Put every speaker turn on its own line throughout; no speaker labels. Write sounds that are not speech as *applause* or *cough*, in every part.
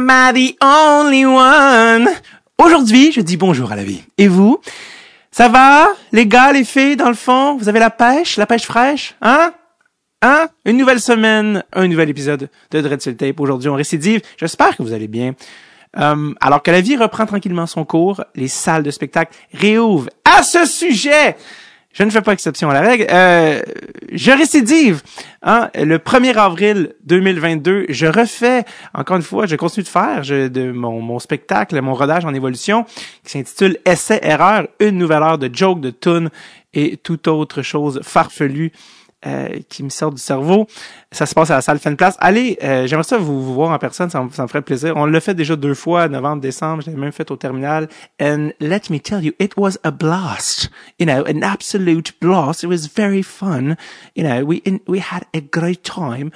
Am the only one? Aujourd'hui, je dis bonjour à la vie. Et vous? Ça va? Les gars, les filles, dans le fond? Vous avez la pêche? La pêche fraîche? Hein? Hein? Une nouvelle semaine, un nouvel épisode de Dread sur le Tape. Aujourd'hui, on récidive. J'espère que vous allez bien. Euh, alors que la vie reprend tranquillement son cours, les salles de spectacle réouvrent. À ce sujet, je ne fais pas exception à la règle. Euh, je récidive. Hein? Le 1er avril 2022, je refais, encore une fois, je continue de faire de mon, mon spectacle, mon rodage en évolution, qui s'intitule Essai-erreur, une nouvelle heure de joke, de tune et toute autre chose farfelue qui me sort du cerveau. Ça se passe à la salle Fan Place. Allez, euh, j'aimerais ça vous, voir en personne, ça, me, ça me ferait plaisir. On l'a fait déjà deux fois, novembre, décembre. Je l'ai même fait au terminal. And let me tell you, it was a blast. You know, an absolute blast. It was very fun. You know, we we had a great time.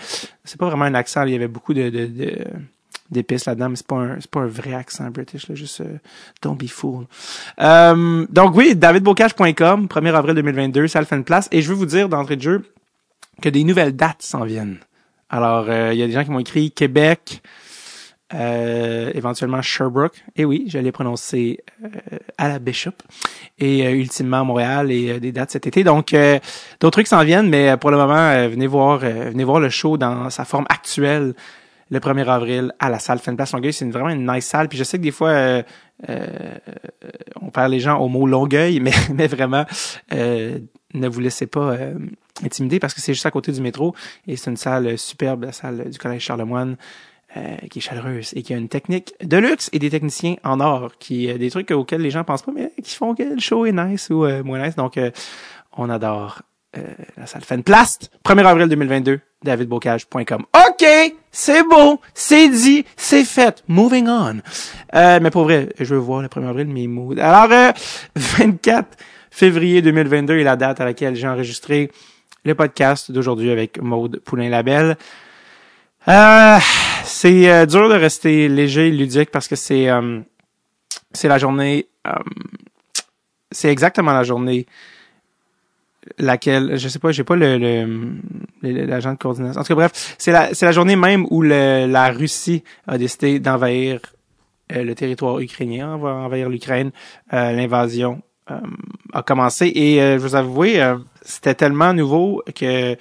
C'est pas vraiment un accent. Il y avait beaucoup de, de, de d'épices là-dedans, mais c'est pas un pas un vrai accent british là, juste euh, don't be fool. Euh, donc oui, davidbocage.com, 1er avril 2022, ça le fait une place et je veux vous dire d'entrée de jeu que des nouvelles dates s'en viennent. Alors euh, il y a des gens qui m'ont écrit Québec euh, éventuellement Sherbrooke. Et oui, je l'ai prononcé euh, à la Bishop. Et euh, ultimement Montréal et des dates cet été. Donc d'autres trucs s'en viennent, mais pour le moment, venez voir venez voir le show dans sa forme actuelle le 1er avril à la salle Fan Place Longueuil. C'est vraiment une nice salle. Puis je sais que des fois, euh, euh, on perd les gens au mot Longueuil, *laughs* mais, mais vraiment, euh, ne vous laissez pas intimider parce que c'est juste à côté du métro et c'est une salle superbe, la salle du Collège Charlemagne. qui est chaleureuse et qui a une technique de luxe et des techniciens en or, qui des trucs auxquels les gens pensent pas, mais qui font que le show est nice ou moins nice. Donc, on adore euh, la salle Fanplast, 1er avril 2022, davidbocage.com. OK, c'est beau, c'est dit, c'est fait. Moving on. Euh, mais pour vrai, je veux voir le 1er avril, mes moods. Alors, euh, *laughs* 24 février 2022 est la date à laquelle j'ai enregistré le podcast d'aujourd'hui avec Maude Poulain-Labelle. Euh, c'est euh, dur de rester léger et ludique parce que c'est euh, c'est la journée c'est exactement la journée laquelle, je sais pas, j'ai pas le, le, l'agent de coordination. En tout cas, bref, c'est la, c'est la journée même où le, la Russie a décidé d'envahir euh, le territoire ukrainien, va envahir l'Ukraine. Euh, l'invasion euh, a commencé et je vous avouer, c'était tellement nouveau que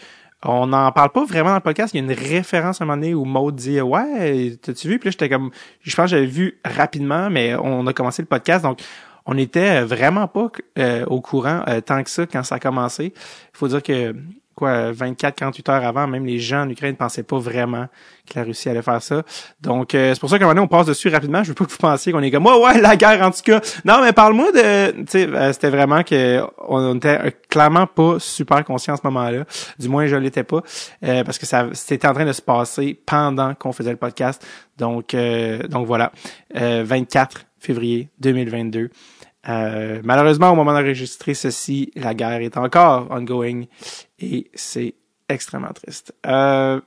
on n'en parle pas vraiment dans le podcast. Il y a une référence à un moment donné où Maud dit Ouais, t'as-tu vu? Puis là, j'étais comme je pense que j'avais vu rapidement, mais on a commencé le podcast, donc on était vraiment pas euh, au courant euh, tant que ça quand ça a commencé. Il faut dire que quoi 24 48 heures avant même les gens en Ukraine ne pensaient pas vraiment que la Russie allait faire ça. Donc euh, c'est pour ça qu'à un moment donné, on passe dessus rapidement, je veux pas que vous pensiez qu'on est comme ouais ouais la guerre en tout cas. Non, mais parle-moi de tu sais c'était vraiment que on était clairement pas super conscient à ce moment-là. Du moins je l'étais pas parce que ça c'était en train de se passer pendant qu'on faisait le podcast. Donc donc voilà. 24 février 2022. Euh, malheureusement, au moment d'enregistrer ceci, la guerre est encore ongoing et c'est extrêmement triste. Euh,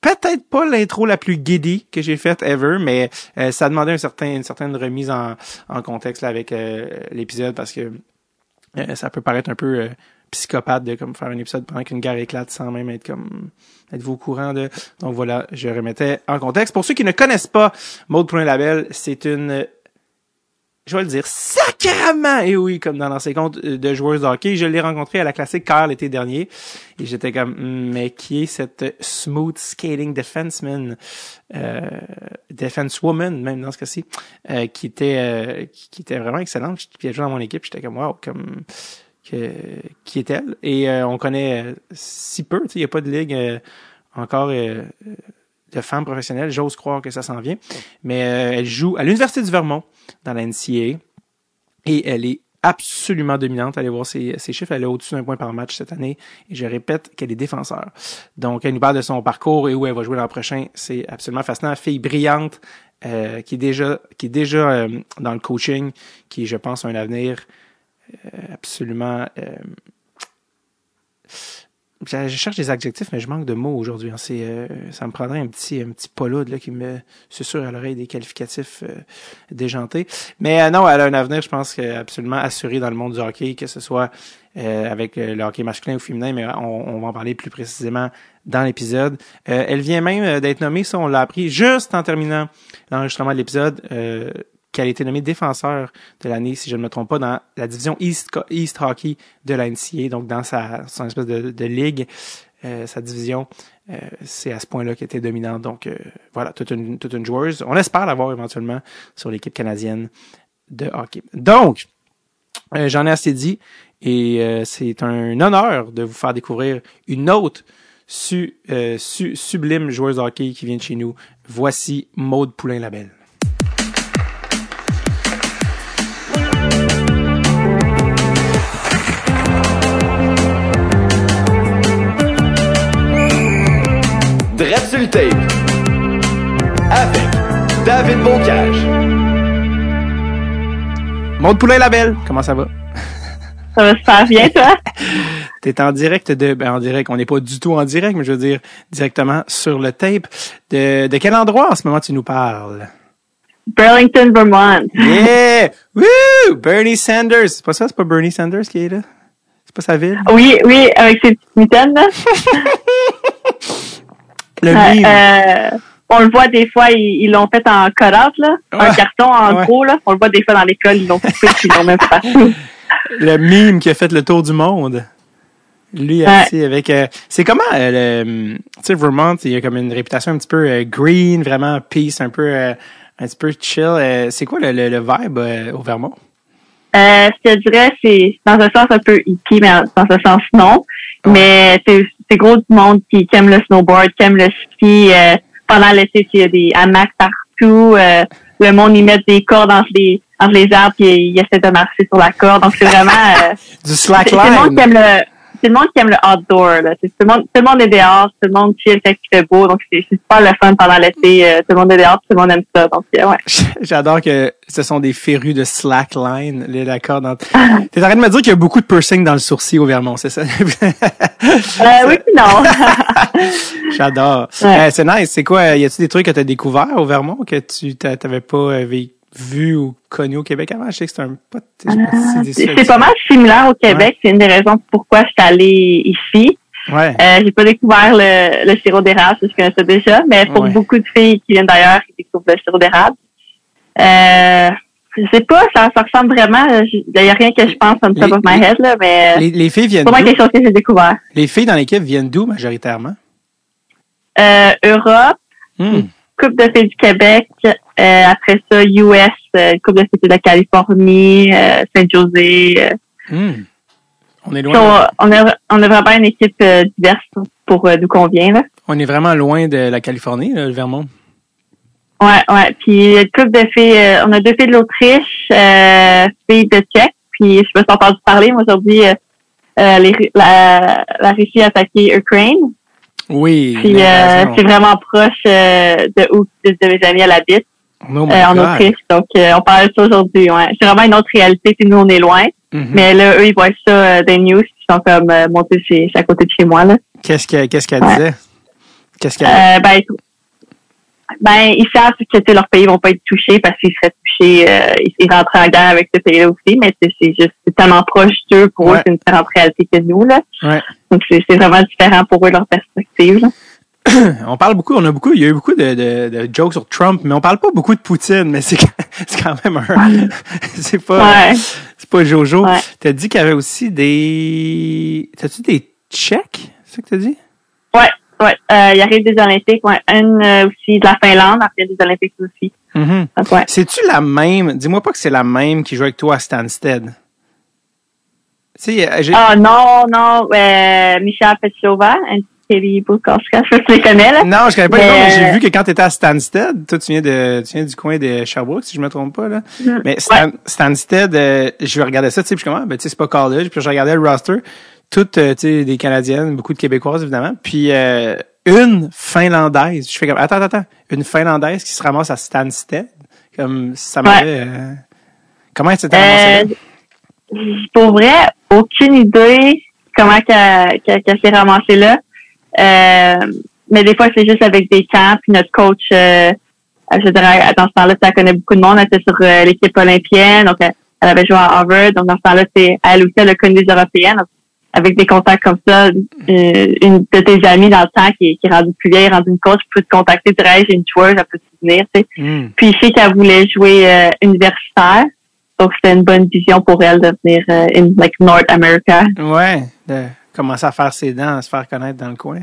peut-être pas l'intro la plus giddy que j'ai faite ever, mais euh, ça demandait un une certaine remise en, contexte avec euh, l'épisode parce que ça peut paraître un peu psychopathe de comme faire un épisode pendant qu'une guerre éclate sans même être comme êtes-vous au courant de donc voilà je remettais en contexte pour ceux qui ne connaissent pas Mode Point Label c'est une je vais le dire, sacrément, et oui, comme dans l'ancien compte de joueurs de hockey, je l'ai rencontré à la classique car l'été dernier, et j'étais comme, hmm, mais qui est cette smooth skating defenseman, euh, defensewoman, même dans ce cas-ci, euh, qui était, euh, qui, était vraiment excellente, puis elle jouait dans mon équipe, j'étais comme, wow, comme, que, qui est-elle? Et euh, on connaît si peu, il n'y a pas de ligue encore de femmes professionnelles. J'ose croire que ça s'en vient. Mais euh, elle joue à l'Université du Vermont, dans la NCA. Et elle est absolument dominante. Allez voir ses, chiffres. Elle est au-dessus d'un point par match cette année. Et je répète qu'elle est défenseur. Donc, elle nous parle de son parcours et où elle va jouer l'an prochain. C'est absolument fascinant. Fille brillante, euh, qui est déjà, qui est déjà euh, dans le coaching, qui, je pense, a un avenir absolument je, cherche des adjectifs, mais je manque de mots aujourd'hui. hein. Euh, ça me prendrait un petit, un petit là, qui me susurre à l'oreille des qualificatifs euh, déjantés. Mais euh, non, elle a un avenir, je pense, absolument assuré dans le monde du hockey, que ce soit avec le hockey masculin ou féminin, mais on, on va en parler plus précisément dans l'épisode. Elle vient même d'être nommée, ça on l'a appris juste en terminant l'enregistrement de l'épisode, qu'elle a été nommée défenseur de l'année, si je ne me trompe pas, dans la division East, East Hockey de la NCAA, donc dans sa son espèce de, de ligue, euh, sa division, euh, c'est à ce point-là qu'elle était dominante. Donc euh, voilà, toute une, toute une joueuse. On espère l'avoir éventuellement sur l'équipe canadienne de hockey. Donc, euh, j'en ai assez dit et euh, c'est un honneur de vous faire découvrir une autre su, euh, su- sublime joueuse de hockey qui vient de chez nous. Voici Maude Poulain-Labelle.
Tape. Avec David Bocage.
Maude Poulain-Labelle, comment ça va?
Ça va super bien, toi? *laughs*
T'es en direct de, ben en direct, on n'est pas du tout en direct, mais je veux dire directement sur le tape. De, de quel endroit en ce moment tu nous parles?
Burlington, Vermont.
Yeah! Woo! Bernie Sanders! C'est pas ça? C'est pas Bernie Sanders qui est là? C'est pas sa ville?
Oui, oui, avec ses petites mitaines, là. *laughs*
Le
Euh,
meme.
euh, on le voit des fois, ils l'ont fait en cut-out, là. Un
Ouais.
carton en
Ouais.
gros, là. On le voit des fois dans l'école, ils l'ont coupé, puis ils l'ont même partout. *laughs*
le meme qui a fait le tour du monde. Lui,
Ouais.
assis avec... euh, c'est comment, euh, le, tu sais, Vermont, il y a comme une réputation un petit peu euh, green, vraiment peace, un peu, un petit peu chill. C'est quoi le, le, le vibe au Vermont?
Je dirais, c'est dans un sens un peu hippie, mais dans un sens non. Mais c'est gros du monde qui, qui aime le snowboard, qui aime le ski. Euh, pendant l'été, il y a des hamacs partout. Euh, le monde, y met des cordes entre les, entre les arbres, puis il essaie de marcher sur la corde. Donc, c'est vraiment... Euh, *laughs*
Du
c'est c'est le monde
slackline.
qui aime le... C'est le monde qui aime le outdoor. Là. Tout, le monde, tout le monde est dehors, tout le monde chill quand il fait beau. Donc, c'est super le fun pendant l'été. Euh, tout le monde est dehors, tout le monde aime ça. Donc, euh, ouais. *laughs*
J'adore que ce sont des férus de slackline, les l'accord entre... *laughs* T'es en train de me dire qu'il y a beaucoup de piercing dans le sourcil au Vermont, c'est ça?
Euh, *laughs* oui, non.
J'adore.
Ouais.
Euh, c'est nice. C'est quoi? Y a-tu des trucs que t'as découvert au Vermont que tu t'a- t'avais pas euh, vé- vu ou connu au Québec avant? Je sais que c'est un pas, si c'est
C'est c'est pas mal similaire au Québec. C'est une des raisons pourquoi je suis allée ici.
Ouais.
Euh, j'ai pas découvert le, le sirop d'érable, je connaissais déjà, mais pour
Ouais.
beaucoup de filles qui viennent d'ailleurs, qui découvrent le sirop d'érable. Euh, je sais pas, ça, ça ressemble vraiment. Il y a rien que je pense on top
Les-
of my head, là, mais
Les, les filles
c'est
viennent d'où?
quelque chose que j'ai découvert.
Les filles dans l'équipe viennent d'où majoritairement?
Euh, Europe,
Hmm.
Coupe de filles du Québec, euh, après ça, US, euh, Coupe de filles de la Californie, euh, Saint-José.
Hmm. On est loin.
on, a, on a vraiment une équipe diverse pour euh, d'où qu'on vient. Là.
On est vraiment loin de la Californie, là, le Vermont.
Ouais, ouais. Puis une couple de filles, euh, on a deux filles de l'Autriche, filles de Tchèque. Puis je sais pas si t'as entendu parler, mais aujourd'hui, la, la Russie a attaqué Ukraine.
Oui.
Puis euh, c'est vraiment proche euh, de où de, de mes amis à
Oh
euh, en. Autriche. Donc euh, on parle de ça aujourd'hui. Ouais. C'est vraiment une autre réalité. Puis nous, on est loin.
Mhm.
Mais là, eux, ils voient ça euh, des news. Ils sont comme euh, montés c'est à côté de chez moi. Là.
Qu'est-ce qu'elle qu'est-ce qu'elle
Ouais.
disait? Qu'est-ce qu'elle
Euh, ben, ben, ils savent que tu sais, leurs pays vont pas être touchés parce qu'ils seraient touchés, euh, ils, rentrent en guerre avec ce pays-là aussi, mais c'est juste tellement proche d'eux pour
Ouais.
eux, c'est une différente réalité que nous. Là.
Ouais.
Donc c'est vraiment différent pour eux leur perspective. Là. *clears throat*
On parle beaucoup, on a beaucoup, il y a eu beaucoup de, de, de jokes sur Trump, mais on parle pas beaucoup de Poutine, mais c'est quand *laughs* même un, *laughs* c'est pas,
Ouais.
c'est pas Jojo.
Ouais.
T'as dit qu'il y avait aussi des, t'as-tu des Tchèques, c'est ça que t'as dit?
Ouais, ouais. Euh, il arrive des Olympiques, ouais. Une euh, aussi de la Finlande, après des Olympiques aussi.
Mhm.
Donc ouais.
C'est-tu la même, dis-moi pas que c'est la même qui joue avec toi à Stansted. Tu euh,
Ah non, non, euh, Michel Petchova, Kelly Bukowska, je tu les connais là.
non, je connais pas les
mais,
noms, mais j'ai
euh,
vu que quand t'étais à Stansted, toi, tu viens de, tu viens du coin de Sherbrooke, si je me trompe pas, là.
Mhm.
Mais Stan, Stansted, euh, je regardais ça, tu sais, puis je suis comme, ah, ben, tu sais, c'est pas college, puis je regardais le roster, toutes, euh, des Canadiennes, beaucoup de Québécoises, évidemment, puis euh, une Finlandaise. Je fais comme, attends, attends, attends, une Finlandaise qui se ramasse à Stansted, comme, ça m'avait... euh, comment elle s'était ramassée?
Euh, pour vrai, aucune idée. comment qu'elle s'est ramassée là. Mais des fois, c'est juste avec des camps. Puis notre coach, je dirais, dans ce temps-là, elle connaît beaucoup de monde. Elle était sur l'équipe olympienne. Donc, elle, elle avait joué à Harvard. Donc, dans ce temps-là, c'est, elle aussi, elle a connu des Européennes. Avec des contacts comme ça, euh, une de tes amies dans le temps qui, qui est rendue plus vieille, rendue une coach, peut te contacter, dire, hey, j'ai une joueuse, elle peut te venir, tu sais.
Hmm.
Puis, je sais qu'elle voulait jouer euh, universitaire. Donc, c'était une bonne vision pour elle de venir euh, in, like, North America.
Ouais, de commencer à faire ses dents, à se faire connaître dans le coin.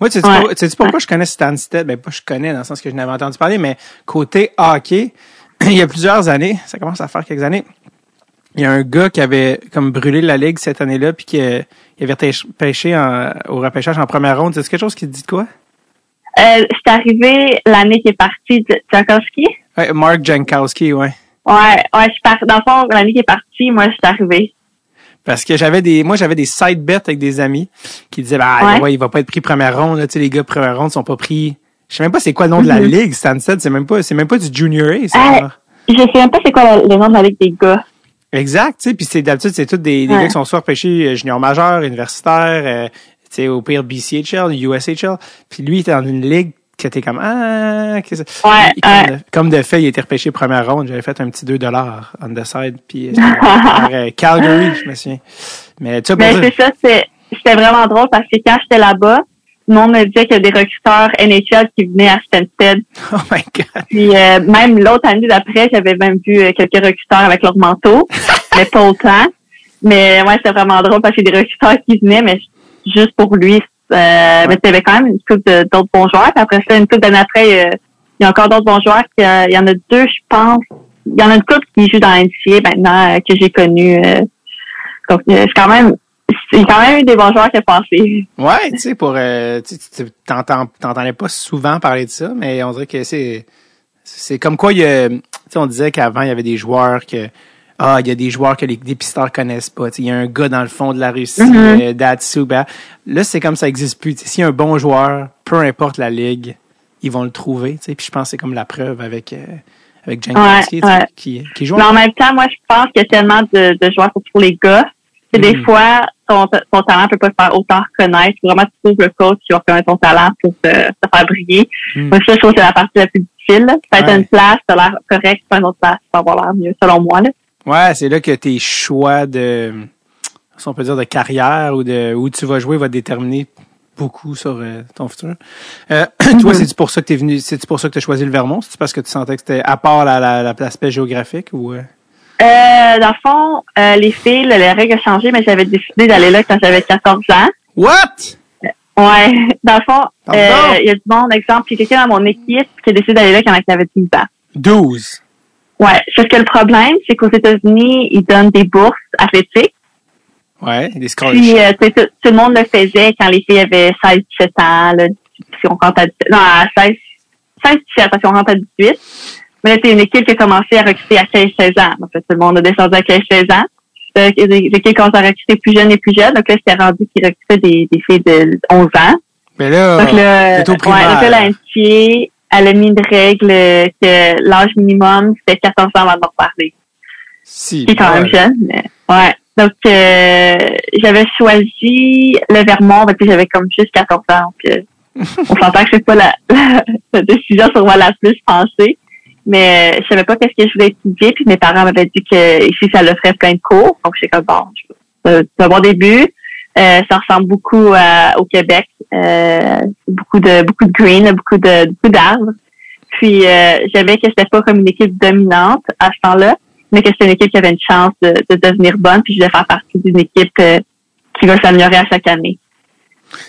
Moi, tu sais,
Ouais.
tu sais pourquoi je connais Stansted? Ben, pas je connais dans le sens que je n'avais entendu parler, mais côté hockey, *clears throat* il y a plusieurs années, ça commence à faire quelques années, il y a un gars qui avait comme brûlé la ligue cette année-là, puis qui euh, il avait pêché- en- au repêchage en première ronde. C'est quelque chose qui te dit de quoi?
Euh, c'est arrivé l'année qui est partie de Tchaikovsky?
Ouais, Mark Jankowski, ouais.
Ouais, ouais, je suis par... dans le fond, l'année qui est partie, moi, je suis arrivée.
Parce que j'avais des, moi j'avais des side bets avec des amis qui disaient, bah,
Ouais.
ouais. il va pas être pris première ronde, là, tu sais, les gars première ronde sont pas pris. Je sais même pas c'est quoi le nom de la
Mhm.
ligue, Stansted, c'est même pas, c'est même pas du junior A, ça. Là.
Je sais même pas c'est quoi le nom de la ligue des gars.
Exact, tu sais, puis c'est d'habitude c'est tous des, des
Ouais.
gars qui sont soit repêchés euh, junior majeur, universitaire, euh, tu sais, au pire BCHL, USHL, puis lui il était dans une ligue qui était comme ah, qu'est-ce que-
Ouais,
Il- comme,
ouais.
de, comme de fait, il était repêché première ronde, j'avais fait un petit 2 dollars on the side, puis euh, *laughs* euh, Calgary, je me souviens. Mais tu sais,
Mais c'est ça, c'est, c'était vraiment drôle parce que quand j'étais là-bas, le monde me disait qu'il y a des recruteurs NHL qui venaient à Stansted. *laughs*
oh my god.
Puis euh, même l'autre année d'après, j'avais même vu euh, quelques recruteurs avec leur manteau, *laughs* mais pas autant. Mais ouais, c'était vraiment drôle parce qu'il y a des recruteurs qui venaient, mais juste pour lui. Euh, Mais il y avait quand même une couple de- d'autres bons joueurs. Puis après ça, une couple d'années après, euh, il y a encore d'autres bons joueurs. Puis, euh, il y en a deux, je pense. Il y en a une couple qui joue dans NCA maintenant que j'ai connu. donc c'est quand même a quand même eu des bons joueurs qui ont passé.
Ouais, tu sais, pour euh, tu sais, tu- t'entends- t'entendais pas souvent parler de ça, mais on dirait que c'est c'est comme quoi il y a, tu sais, on disait qu'avant il y avait des joueurs que ah, il y a des joueurs que les dépisteurs connaissent pas. Il y a un gars dans le fond de la Russie, Datsu. Ben, là, c'est comme ça existe plus. S'il y a un bon joueur, peu importe la ligue, ils vont le trouver. tu sais. Puis je pense que c'est comme la preuve avec, euh, avec Jankowski,
Ouais, ouais.
qui, qui joue.
Mais en même temps, moi, je pense qu'il y a tellement de, de joueurs pour les gars. que des
Mhm.
fois, ton, ton talent peut pas se faire autant reconnaître. Faut Vraiment, tu trouves le coach qui va reconnaître ton talent pour te, te faire briller.
Mhm.
Moi, ça, je trouve que c'est la partie la plus difficile. là. Ça
Ouais.
une place, t'as l'air correct, pas une autre place, tu vas avoir l'air mieux, selon moi. Là.
Ouais, c'est là que tes choix de, si on peut dire, de carrière ou de où tu vas jouer va déterminer beaucoup sur euh, ton futur. Euh, *clears throat* Toi, c'est pour ça que t'es venu, c'est pour ça que t'as choisi le Vermont, c'est parce que tu sentais que c'était à part la, la, la l'aspect géographique ou euh?
Euh, dans le fond, euh, les filles, les règles ont changé, mais j'avais décidé d'aller là quand j'avais 14 ans.
What?
Ouais. *laughs* Dans le fond, euh, il y a du monde, exemple, il y a quelqu'un dans mon équipe qui a décidé d'aller là quand j'avais 10 ans.
12.
Ouais. Sauf que le problème, c'est qu'aux États-Unis, ils donnent des bourses athlétiques.
Ouais, des
Puis, euh, tu sais, tout, tout le monde le faisait quand les filles avaient 16, 17 ans, là, si on rentre à 17, non, à 16, 16, 17, parce qu'on rentre à 18. Mais c'est une équipe qui a commencé à recruter à 15, 16 ans. Donc, là, tout le monde a descendu à 15, 16 ans. Les équipes commencent à recruter plus jeunes et plus jeunes. Donc là, c'était rendu qu'ils recrutaient des, des filles de 11 ans.
Mais là,
Donc là,
au
ouais,
primaire.
donc là, elle a mis une règle euh, que l'âge minimum, c'était 14 ans avant de m'en parler.
si.
C'est quand même
ouais.
jeune, mais ouais. Donc, euh, j'avais choisi le Vermont, parce que j'avais comme juste 14 ans. Donc, euh, *laughs* on s'entend que c'est pas la, la, la décision sur moi la plus pensée. Mais euh, je savais pas qu'est-ce que je voulais étudier. Puis mes parents m'avaient dit que ici, ça le ferait plein de cours. Donc, j'étais comme, bon, c'est un bon début. Euh, ça ressemble beaucoup à- au Québec. Euh, beaucoup de beaucoup de green, beaucoup de beaucoup d'arbres. Puis euh, j'avais que c'était pas comme une équipe dominante à ce temps-là, mais que c'était une équipe qui avait une chance de, de devenir bonne. Puis je voulais faire partie d'une équipe euh, qui va s'améliorer à chaque année.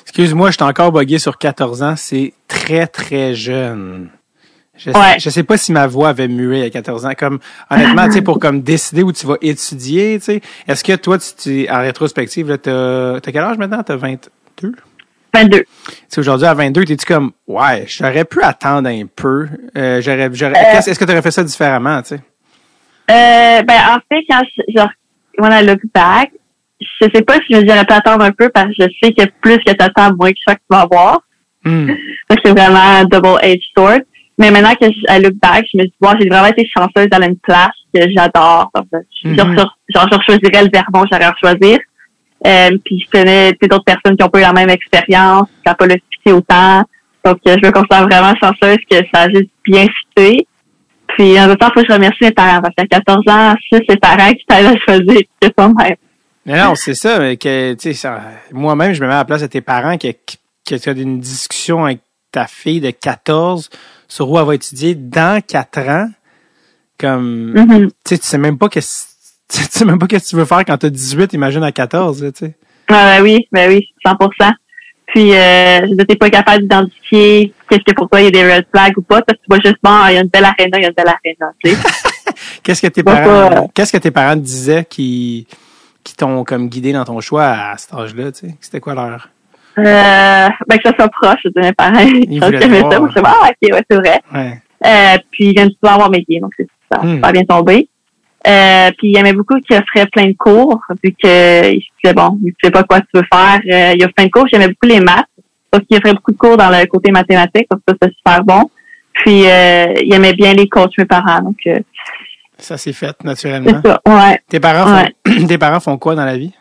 Excuse-moi, je suis encore bugué sur 14 ans. C'est très, très jeune. Je,
Ouais.
je sais pas si ma voix avait mué à 14 ans. Comme, honnêtement, tu sais, pour comme décider où tu vas étudier, tu sais. Est-ce que toi, tu, tu- en rétrospective, là, t'as, t'as quel âge maintenant? T'as 22?
22.
Tu sais, aujourd'hui, à 22, t'es-tu comme, ouais, j'aurais pu attendre un peu. Euh, j'aurais, j'aurais,
Euh.
qu'est-ce- est-ce que t'aurais fait ça différemment, tu sais?
Euh, ben en fait, quand je, genre, when I look back, je sais pas si je me dirais pas attendre un peu parce que je sais que plus que t'attends, moins que je sais que tu vas avoir.
Hmm.
Donc c'est vraiment un double edged sword. Mais maintenant que je I look back, je me dis, wow, j'ai vraiment été chanceuse d'aller à une place que j'adore. Je-
Mhm.
genre, genre, je choisirais le Vermont, j'aurais à choisir. Euh, puis je connais d'autres personnes qui ont pas eu la même expérience, qui n'ont pas le fité autant. Donc, euh, je me considère vraiment chanceuse que ça a juste bien fité. Puis, en même temps, il faut que je remercie mes parents parce qu'à 14 ans, c'est les parents qui t'aident à choisir, c'est pas même.
Mais non, c'est ça, mais que, tu sais, moi-même, je me mets à la place de tes parents que, que tu as une discussion avec ta fille de 14 sur où elle va étudier dans 4 ans. Comme, tu sais, tu sais même pas que, *laughs* tu sais même pas que tu veux faire quand t'as 18, imagine à 14, là, tu sais.
Ah, ben oui, ben oui, 100%. Puis, euh, je n'étais pas capable d'identifier qu'est-ce que pour toi, il y a des red flags ou pas, parce que tu vois juste, bon, il y a une belle arena, il y a une belle arena, tu sais. *laughs*
Qu'est-ce que tes parents,
pas-
qu'est-ce que tes parents disaient qui, qui t'ont comme guidé dans ton choix à cet âge-là, tu sais? C'était quoi leur?
Euh, ben, que ça soit proche de mes parents.
Ils voulaient
ça, moi, je suis *laughs* ah, ok, ouais, c'est vrai.
Ouais.
Euh, puis, il vient de souvent avoir mes gays, donc c'est ça,
Hmm.
super bien tombé. Euh, puis, il aimait beaucoup qu'il offrait plein de cours, vu que il se disait, bon, tu sais pas quoi tu veux faire. Euh, il offre plein de cours, j'aimais beaucoup les maths. Donc, il offrait beaucoup de cours dans le côté mathématique, donc ça, c'est super bon. Puis, euh, il aimait bien les coachs, mes parents, donc euh,
Ça s'est fait, naturellement.
ça, ouais.
Tes parents font, *clears throat* tes parents font quoi dans la vie?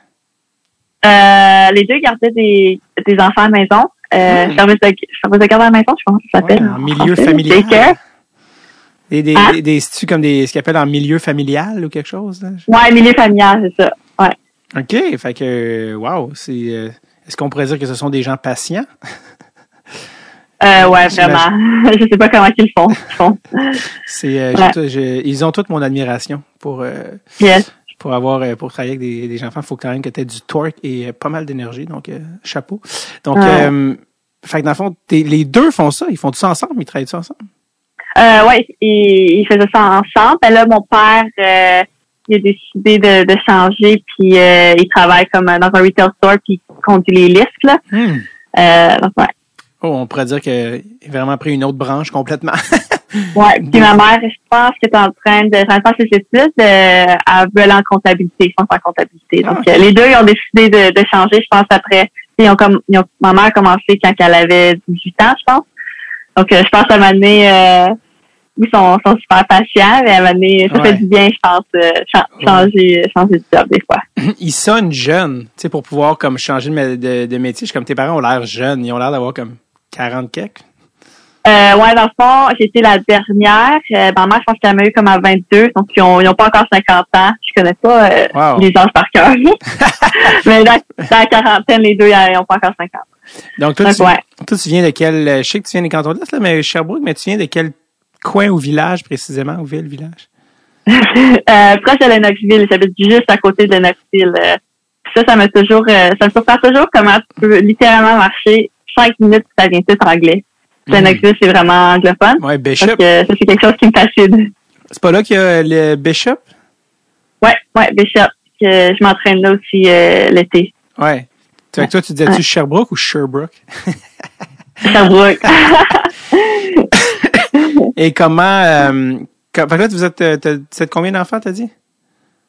Euh, les deux gardaient des, des enfants à la maison. Euh,
Hmm.
service, de, service de garde à la maison, je pense que ça s'appelle.
Ouais, en milieu familial.
Daycare.
Des, des,
Hein?
des, des- comme des, ce qu'ils appellent en milieu familial ou quelque chose, là?
Ouais, milieu familial, c'est ça. Ouais.
OK. Fait que, wow, c'est, euh, est-ce qu'on pourrait dire que ce sont des gens patients?
Euh, ouais, *laughs* vraiment. *laughs* je sais pas comment ils le font. Ils font.
C'est, euh,
Ouais.
ils ont toute mon admiration pour, euh,
Yes.
Pour avoir, euh, pour travailler avec des, des enfants. Il faut quand même que tu aies du torque et euh, pas mal d'énergie. Donc, euh, chapeau. Donc, euh, fait que dans le fond, t'es- les deux font ça. Ils font tout ça ensemble. Ils travaillent ça ensemble?
Euh, ouais, ils, ils faisaient ça ensemble. Ben là, mon père, euh, il a décidé de, de changer, puis euh, il travaille comme dans un retail store, puis il conduit les listes, là.
Hmm.
Euh, donc, ouais.
Oh, on pourrait dire qu'il a vraiment pris une autre branche complètement. *laughs*
Ouais, puis ma mère, je pense qu'elle est en train de faire ses études, euh, elle veut en comptabilité, je pense en comptabilité. Donc,
Ah,
euh, les deux, ils ont décidé de, de changer, je pense, après. Ils ont comme, ils ont, ma mère a commencé quand elle avait 18 ans, je pense. Donc, euh, je pense à un moment euh, ils sont, sont super patients, mais à un moment donné, ça
Ouais.
fait du bien, je pense, euh, cha- changer, changer de job des fois. *clears throat*
ils sonnent jeunes, tu sais, pour pouvoir comme changer de, mé- de, de métier. Je suis comme tes parents ont l'air jeunes. Ils ont l'air d'avoir comme 40 quelques.
Euh, ouais, dans le fond, été la dernière. Euh, ma mère, je pense qu'elle m'a eu comme à 22, donc ils ont, ils ont pas encore 50 ans. Je connais pas euh,
Wow.
les âges par cœur. *laughs* *laughs* Mais dans, dans la quarantaine, les deux, ils ont pas encore 50.
Donc, toi,
Donc,
tu,
ouais.
toi, tu viens de quel... euh, Je sais que tu viens des cantons de l'Est, mais Sherbrooke, mais tu viens de quel coin ou village précisément, ou ville, village? *laughs*
euh, proche de Lennoxville, j'habite juste à côté de Lennoxville. Euh, ça, ça m'a toujours, euh, ça me surprend toujours comment tu peux littéralement marcher cinq minutes, ça vient tout anglais. Lennoxville, c'est vraiment anglophone.
Ouais, Bishop.
Donc, ça, c'est quelque chose qui me fascine.
C'est pas là qu'il y a le Bishop?
Ouais, ouais, Bishop. Que je m'entraîne là aussi euh, l'été.
Ouais. Que toi, tu disais-tu
Ouais.
Sherbrooke ou Sherbrooke?
Sherbrooke. *laughs*
Et comment... Euh, quand- fait que là, vous êtes, euh, t'as- vous êtes combien d'enfants, t'as dit?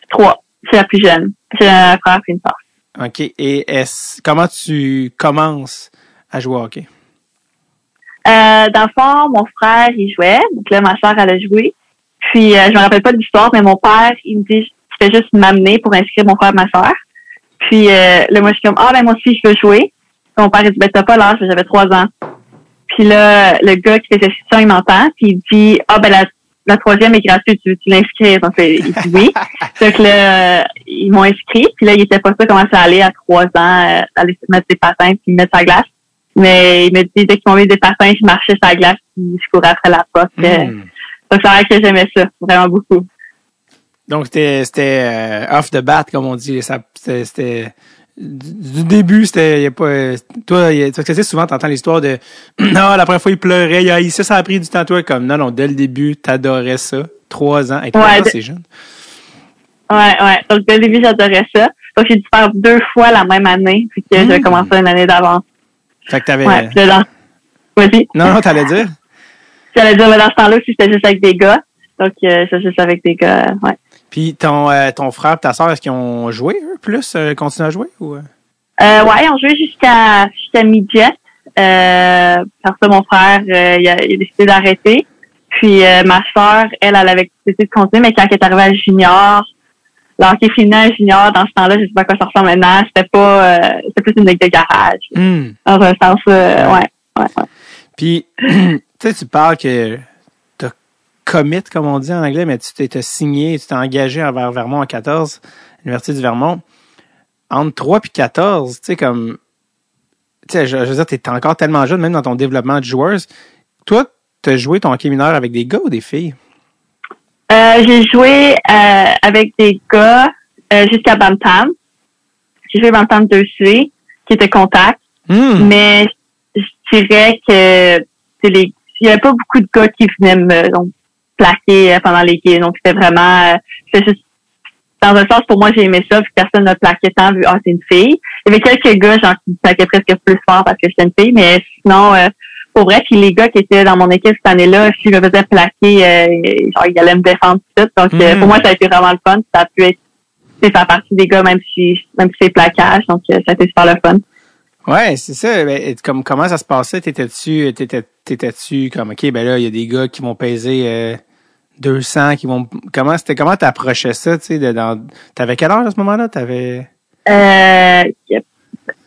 Trois. C'est la plus jeune. J'ai un frère et une sœur.
OK. Et est comment tu commences à jouer au hockey?
Euh, dans le fond, mon frère, il jouait. Donc là, ma soeur, elle a joué. Puis, euh, je me rappelle pas de l'histoire, mais mon père, il me dit, tu fais juste m'amener pour inscrire mon frère et ma soeur. Puis, euh, là, moi, je suis comme, ah, ben, moi aussi, je veux jouer. Puis mon père, il dit, ben, t'as pas l'âge, j'avais trois ans. Puis là, le gars qui faisait ça, il m'entend, puis il dit, ah, ben, la, la troisième est gratuite, tu veux-tu l'inscrire? Donc, euh, il dit oui. *laughs* Donc là, ils m'ont inscrit, puis là, il était pas sûr comment ça allait à trois ans, euh, aller se mettre des patins puis mettre sa glace. Mais il me dit, dès qu'ils m'ont mis des patins, je marchais sur la glace, puis je courais après la pote. Euh,
Hmm.
Donc, c'est vrai que j'aimais ça, vraiment beaucoup.
Donc, c'était euh, off the bat, comme on dit. C'était du, début, c'était y a pas. euh, Toi, y a- parce que tu sais, souvent, t'entends l'histoire de Non, *clears throat* la première fois, il pleurait, il a ça, ça a pris du temps, toi, comme non, non, dès le début, t'adorais ça. Trois ans. Trois
Ouais,
c'est jeune.
Ouais, ouais. Donc, dès le début, j'adorais ça. Donc, j'ai dû faire deux fois la même année, puis que j'ai commencé une année d'avance.
Fait que t'avais.
Ouais, puis là, dans... Vas-y.
Non, non, t'allais dire.
J'allais dire, mais dans ce temps-là, aussi, j'étais juste avec des gars. Donc, euh, j'étais juste avec des gars, ouais.
Puis ton, euh, ton frère et ta soeur, est-ce qu'ils ont joué, eux, plus, euh, continué à jouer ou. euh?
Euh, ouais, on jouait jusqu'à jusqu'à midget. Euh, parce que mon frère, euh, il, a, il a décidé d'arrêter. Puis euh, ma soeur, elle, elle avait décidé de continuer, mais quand elle est arrivée à junior, le hockey féminin junior, dans ce temps-là, je sais pas à quoi ça ressemble maintenant. C'était pas, euh, c'était plus une ligue de garage.
Hmm.
Dans un sens, euh, ouais, ouais, ouais.
Puis, *clears throat* tu sais, tu parles que tu commit, comme on dit en anglais, mais tu t'es signé, tu t'es engagé envers Vermont en 14, l'Université du Vermont. Entre 3 puis 14, tu sais, comme. Tu sais, je, je veux dire, t'es encore tellement jeune, même dans ton développement de joueuse. Toi, t'as joué ton hockey mineur avec des gars ou des filles?
Euh, j'ai joué euh, avec des gars euh, jusqu'à Bantam. J'ai joué Bantam 2C, qui était contact.
Hmm.
Mais je dirais que les il y avait pas beaucoup de gars qui venaient me donc, plaquer euh, pendant les games. Donc c'était vraiment euh, c'était juste dans un sens pour moi j'ai aimé ça, puis personne ne plaquait tant vu ah c'est une fille. Il y avait quelques gars genre qui me plaquaient presque plus fort parce que j'étais une fille, mais sinon euh, pour vrai, puis les gars qui étaient dans mon équipe cette année-là, si je me faisais plaquer, euh, genre ils allaient me défendre tout. Donc euh,
Mm.
pour moi ça a été vraiment le fun. Ça a pu être c'est faire partie des gars même si même si c'est plaquage. Donc euh, ça a été super le fun.
Ouais, c'est ça. Ben, comme, comment ça se passait? T'étais-tu, t'étais, t'étais-tu comme, OK, ben là, il y a des gars qui vont peser euh, 200, qui vont... Comment c'était, comment t'approchais ça, tu sais, de, dans... T'avais quel âge à ce moment-là? T'avais
Euh,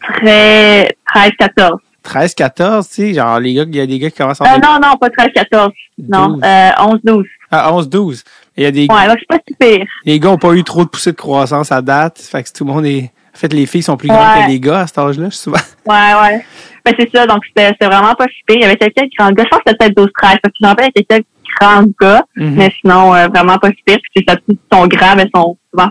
très 13, 14.
13, 14, tu sais, genre, les gars, il y a des gars qui commencent
Euh,
en
non, non, pas 13, 14. Non,
12.
euh, 11, 12.
Ah, 11, 12. Il y a des,
Ouais, donc c'est pas si pire.
les gars ont pas eu trop de poussée de croissance à date. Fait que tout le monde est, en fait, les filles sont plus grandes
Ouais.
que les gars à cet âge-là, souvent. *laughs*
Ouais, ouais. Ben, c'est ça, donc c'était vraiment pas si pire. Il y avait quelques grands gars. Je pense que c'était peut-être 12, 13. Parce que j'en rappelle, il y avait quelques grands gars.
Mhm.
Mais sinon, euh, vraiment pas si pire. Puis c'est ça, ils sont grands, mais ils sont souvent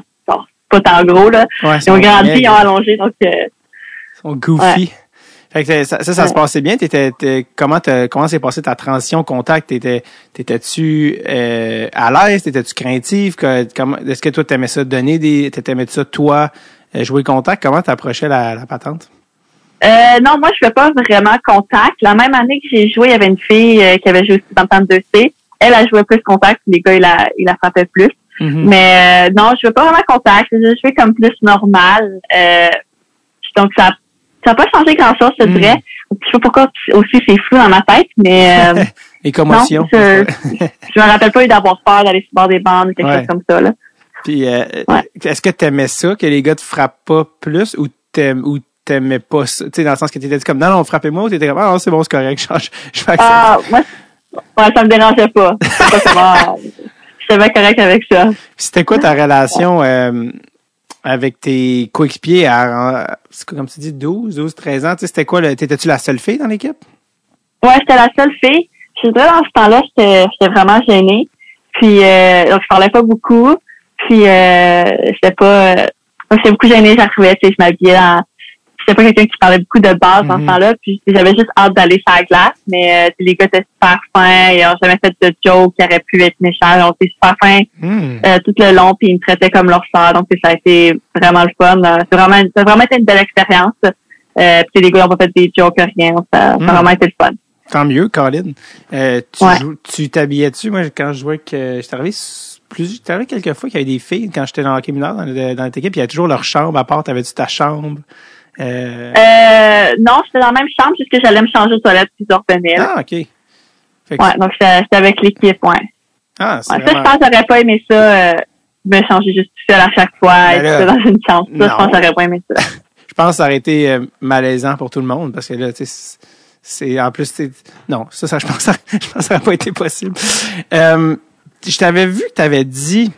pas tant gros, là.
Ouais,
Ils ont grandi, ils ont allongé, donc, euh,
Ils sont goofy. Fait que ça, ça, ça se passait bien. T'étais, t'es- comment, comment s'est passée ta transition contact? T'étais, t'étais-tu euh, à l'aise? T'étais-tu craintive? Que, comment, est-ce que toi, t'aimais ça donner des, t'aimais ça, toi, euh, jouer contact? Comment t'approchais la, la patente?
Euh, non, moi, je fais pas vraiment contact. La même année que j'ai joué, il y avait une fille euh, qui avait joué aussi dans le temps de 2C. Elle a joué plus contact, les gars, il la, il la frappait plus.
Mhm.
Mais euh, non, je veux pas vraiment contact. Je je fais comme plus normal. Euh, donc, ça ça n'a pas changé grand-chose, je te
Mm.
dirais. Je sais pas pourquoi aussi c'est flou dans ma tête, mais euh, *laughs*
Les commotions.
Non, je- je me rappelle pas eu d'avoir peur d'aller sur le bord des bandes ou quelque
Ouais.
chose comme ça. Là.
Puis, euh,
Ouais.
est-ce que t'aimais ça, que les gars te frappent pas plus ou t'aimes, ou t'aimais pas ça? Tu sais, dans le sens que t'étais dit comme, non, non, frappez-moi, ou t'étais comme, ah, non, c'est bon, c'est correct, *laughs* je, je accepter.
Ah, moi, ouais, ça me dérangeait pas. Je pas comment. *laughs* J'étais bien correct avec ça.
C'était quoi ta relation euh, avec tes coéquipiers à, comme tu dis, 12, 12, 13 ans? Tu sais, C'était quoi? T'étais-tu la seule fille dans l'équipe?
Ouais, j'étais la seule fille. Je dirais dans ce temps-là, j'étais vraiment gênée. Puis euh, donc je parlais pas beaucoup. Puis euh, j'étais pas euh, j'étais beaucoup gênée, j'arrivais, tu sais, je m'habillais dans j'étais pas quelqu'un qui parlait beaucoup de base
Mhm.
ce temps-là. Puis j'avais juste hâte d'aller sur la glace. Mais euh, les gars étaient super fins, ils ont jamais fait de joke qui aurait pu être méchants. Ils ont été super fins
Hmm.
euh, tout le long, puis ils me traitaient comme leur sœur. Donc ça a été vraiment le fun. Euh, C'est vraiment, ça a vraiment été une belle expérience. Euh, puis les gars n'ont pas fait des jokes, rien. Ça, ça a vraiment été le fun.
Tant mieux, Colin. Euh, tu
Ouais.
joues- tu t'habillais-tu? Moi, quand je jouais que j'étais arrivé plus, quelques fois qu'il y avait des filles quand j'étais dans le hockey mineur dans, le- dans notre équipe, il y avait toujours leur chambre à part. T'avais-tu ta chambre? Euh,
Euh, non, j'étais dans la même chambre, juste que j'allais me changer aux toilettes puis je revenais.
ah, ok. Fait que-
Ouais, donc j'étais avec l'équipe, ouais.
ah, c'est
ouais ça, je pense que j'aurais pas aimé ça, euh, me changer juste tout seul à chaque fois,
Ben
être
là,
dans une chambre. Ça,
non.
je pense que j'aurais pas aimé ça. *laughs*
je pense que ça aurait été euh, malaisant pour tout le monde parce que là, tu sais, c'est- en plus, c'est- non, ça, ça, je pense, que ça- *laughs* je pense que ça n'aurait pas été possible. Euh, je t'avais vu que tu avais dit,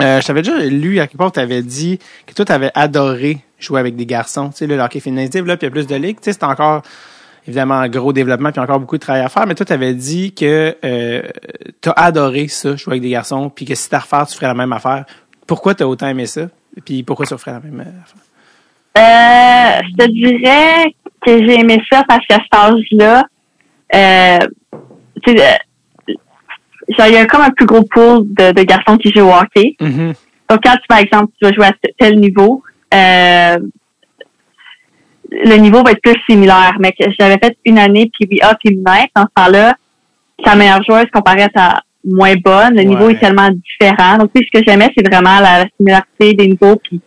euh, je t'avais déjà lu à quelque part, tu avais dit que toi, tu avais adoré jouer avec des garçons. Tu sais, le hockey féminin, là, puis il y a plus de ligues. Tu sais, c'est encore évidemment un gros développement puis encore beaucoup de travail à faire. Mais toi, tu avais dit que euh, tu as adoré ça, jouer avec des garçons, puis que si tu à refaire, tu ferais la même affaire. Pourquoi tu as autant aimé ça? Puis pourquoi tu ferais la même euh, affaire?
Euh, je te dirais que j'ai aimé ça parce qu'à cet âge-là, euh, tu sais, euh, genre, il y a comme un plus gros pool de, de garçons qui jouent au hockey.
Mhm.
Donc, quand, par exemple, tu vas jouer à tel niveau, euh, le niveau va être plus similaire. Mais que j'avais fait une année PBA puis Knight, dans ce temps-là, sa meilleure joueuse comparée à sa moins bonne, le niveau est tellement différent. Donc, ce que j'aimais, c'est vraiment la, la similarité des niveaux. Puis,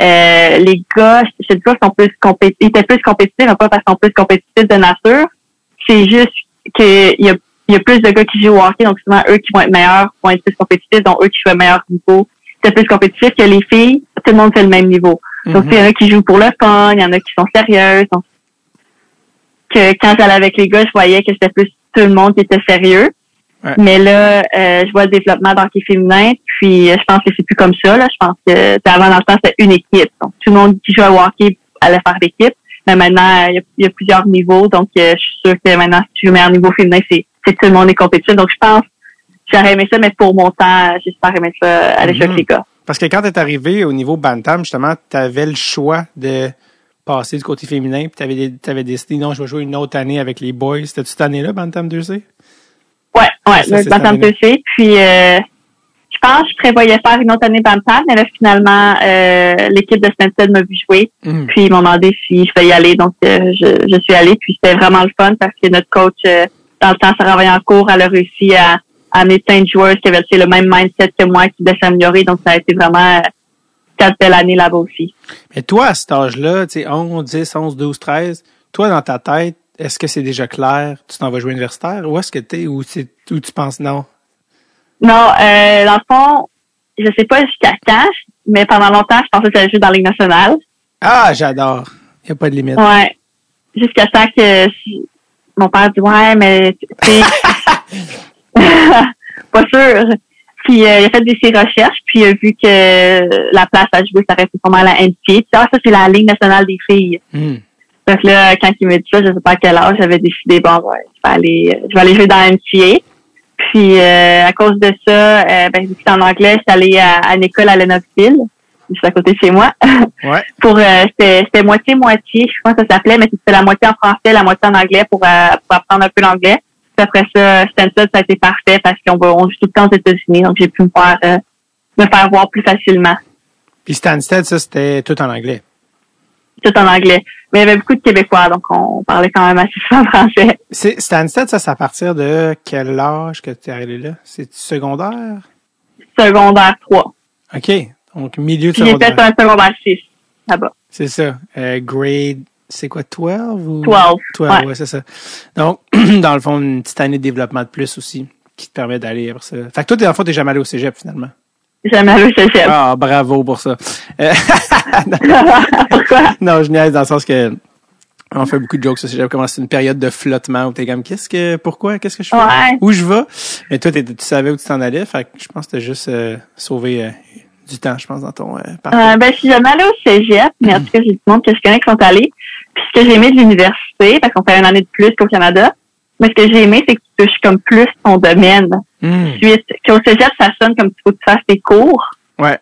euh, les gars, je te dis pas qu'ils sont plus compétitifs, ils étaient plus compétitifs, mais pas parce qu'ils sont plus compétitifs de nature. C'est juste qu'il y a, y a plus de gars qui jouent au hockey, donc souvent eux qui vont être meilleurs vont être plus compétitifs, donc eux qui jouent à meilleur niveau c'était plus compétitif que les filles. Tout le monde fait le même niveau. Donc, il y en a qui jouent pour le fun, il y en a qui sont sérieuses. Donc, que quand j'allais avec les gars, je voyais que c'était plus tout le monde qui était sérieux.
Ouais.
Mais là, euh, je vois le développement d'hockey féminin, puis euh, je pense que c'est plus comme ça. Là. Je pense que avant dans le temps, c'était une équipe. Donc, tout le monde qui jouait au hockey allait faire l'équipe. Mais maintenant, il y, a- il y a plusieurs niveaux. Donc, euh, je suis sûre que maintenant, si tu joues meilleur niveau féminin, c'est c'est tout le monde est compétitif. Donc, je pense j'aurais aimé ça, mais pour mon temps, j'ai super aimé ça aller avec les gars.
Parce que quand t'es arrivé au niveau Bantam, justement, t'avais le choix de passer du côté féminin, puis t'avais, t'avais décidé, non, je vais jouer une autre année avec les boys. C'était-tu cette année-là, Bantam 2C?
Ouais, ouais,
Ça,
le Bantam
cette
2C. Puis, euh, je pense que je prévoyais faire une autre année Bantam, mais là, finalement, euh, l'équipe de Stansted m'a vu jouer.
Mhm.
Puis, ils m'ont demandé si je vais y aller. Donc, euh, je, je suis allée. Puis, c'était vraiment le fun parce que notre coach, euh, dans le temps, Sarah Vaillancourt, elle a réussi à, à amener plein de joueurs qui avaient tu le même mindset que moi, qui devaient s'améliorer. Donc, ça a été vraiment euh, quatre belles années là-bas aussi.
Mais toi, à cet âge-là, tu sais, 11, 10, 11, 12, 13, toi, dans ta tête, est-ce que c'est déjà clair, tu t'en vas jouer universitaire, ou est-ce que ou, c'est, ou tu penses non?
Non, euh, dans le fond, je sais pas jusqu'à quand, mais pendant longtemps, je pensais que j'allais jouer dans la Ligue nationale.
Ah, j'adore. Il n'y a pas de limite.
Ouais. Jusqu'à temps que mon père dit ouais, mais tu sais *laughs* *laughs* pas sûr. Puis euh, il a fait des ses recherches, puis il a vu que la place à jouer, ça restait vraiment la NCA. Puis ah, ça, c'est la Ligue nationale des filles.
Hmm.
Donc là, quand il m'a dit ça, je sais pas à quel âge, j'avais décidé, bon, ouais, je vais aller, je vais aller jouer dans la NCA. Puis euh, à cause de ça, euh, ben, que c'est en anglais, je suis allée à, à une école à Lennoxville, juste à côté de chez moi. *laughs*
Ouais.
pour euh, c'était moitié-moitié, je sais pas comment ça s'appelait, mais c'était la moitié en français, la moitié en anglais pour, euh, pour apprendre un peu l'anglais. Après ça, Stanford, ça a été parfait parce qu'on va on joue tout le temps aux États-Unis, donc j'ai pu me faire euh, me faire voir plus facilement.
Puis Stansted, ça, c'était tout en anglais.
Tout en anglais. Mais il y avait beaucoup de Québécois, donc on parlait quand même assez *laughs* souvent français.
C'est, Stansted, ça, c'est à partir de quel âge que tu es arrivé là? C'est secondaire?
Secondaire 3.
OK. Donc, milieu de
Puis j'ai
secondaire.
fait un secondaire 6 là-bas.
C'est ça. Euh, grade, c'est quoi, 12 ou?
12,
12,
ouais.
ouais, c'est ça. Donc, *clears throat* dans le fond, une petite année de développement de plus aussi, qui te permet d'aller après ça. Fait que toi, dans le fond, t'es jamais allé au cégep, finalement?
Jamais allé au cégep.
Ah, bravo pour ça. Euh, *laughs*
Pourquoi? *laughs*
non, je niaise dans le sens que on fait beaucoup de jokes sur le cégep, comment c'est une période de flottement où t'es comme, qu'est-ce que, pourquoi, qu'est-ce que je fais?
Ouais.
Où je vais? Mais toi, tu savais où tu t'en allais, fait que je pense que t'as juste euh, sauvé euh, du temps, je pense, dans ton euh, parcours.
Euh, ben, je suis jamais allée au cégep, mais en *clears throat* tout cas, j'ai du monde que je connais qui sont allés. Puis ce que j'ai aimé de l'université, parce qu'on fait une année de plus qu'au Canada, mais ce que j'ai aimé, c'est que tu touches comme plus ton domaine.
Hmm.
Suite, qu'au cégep, ça sonne comme il faut que tu fasses tes cours.
Ouais.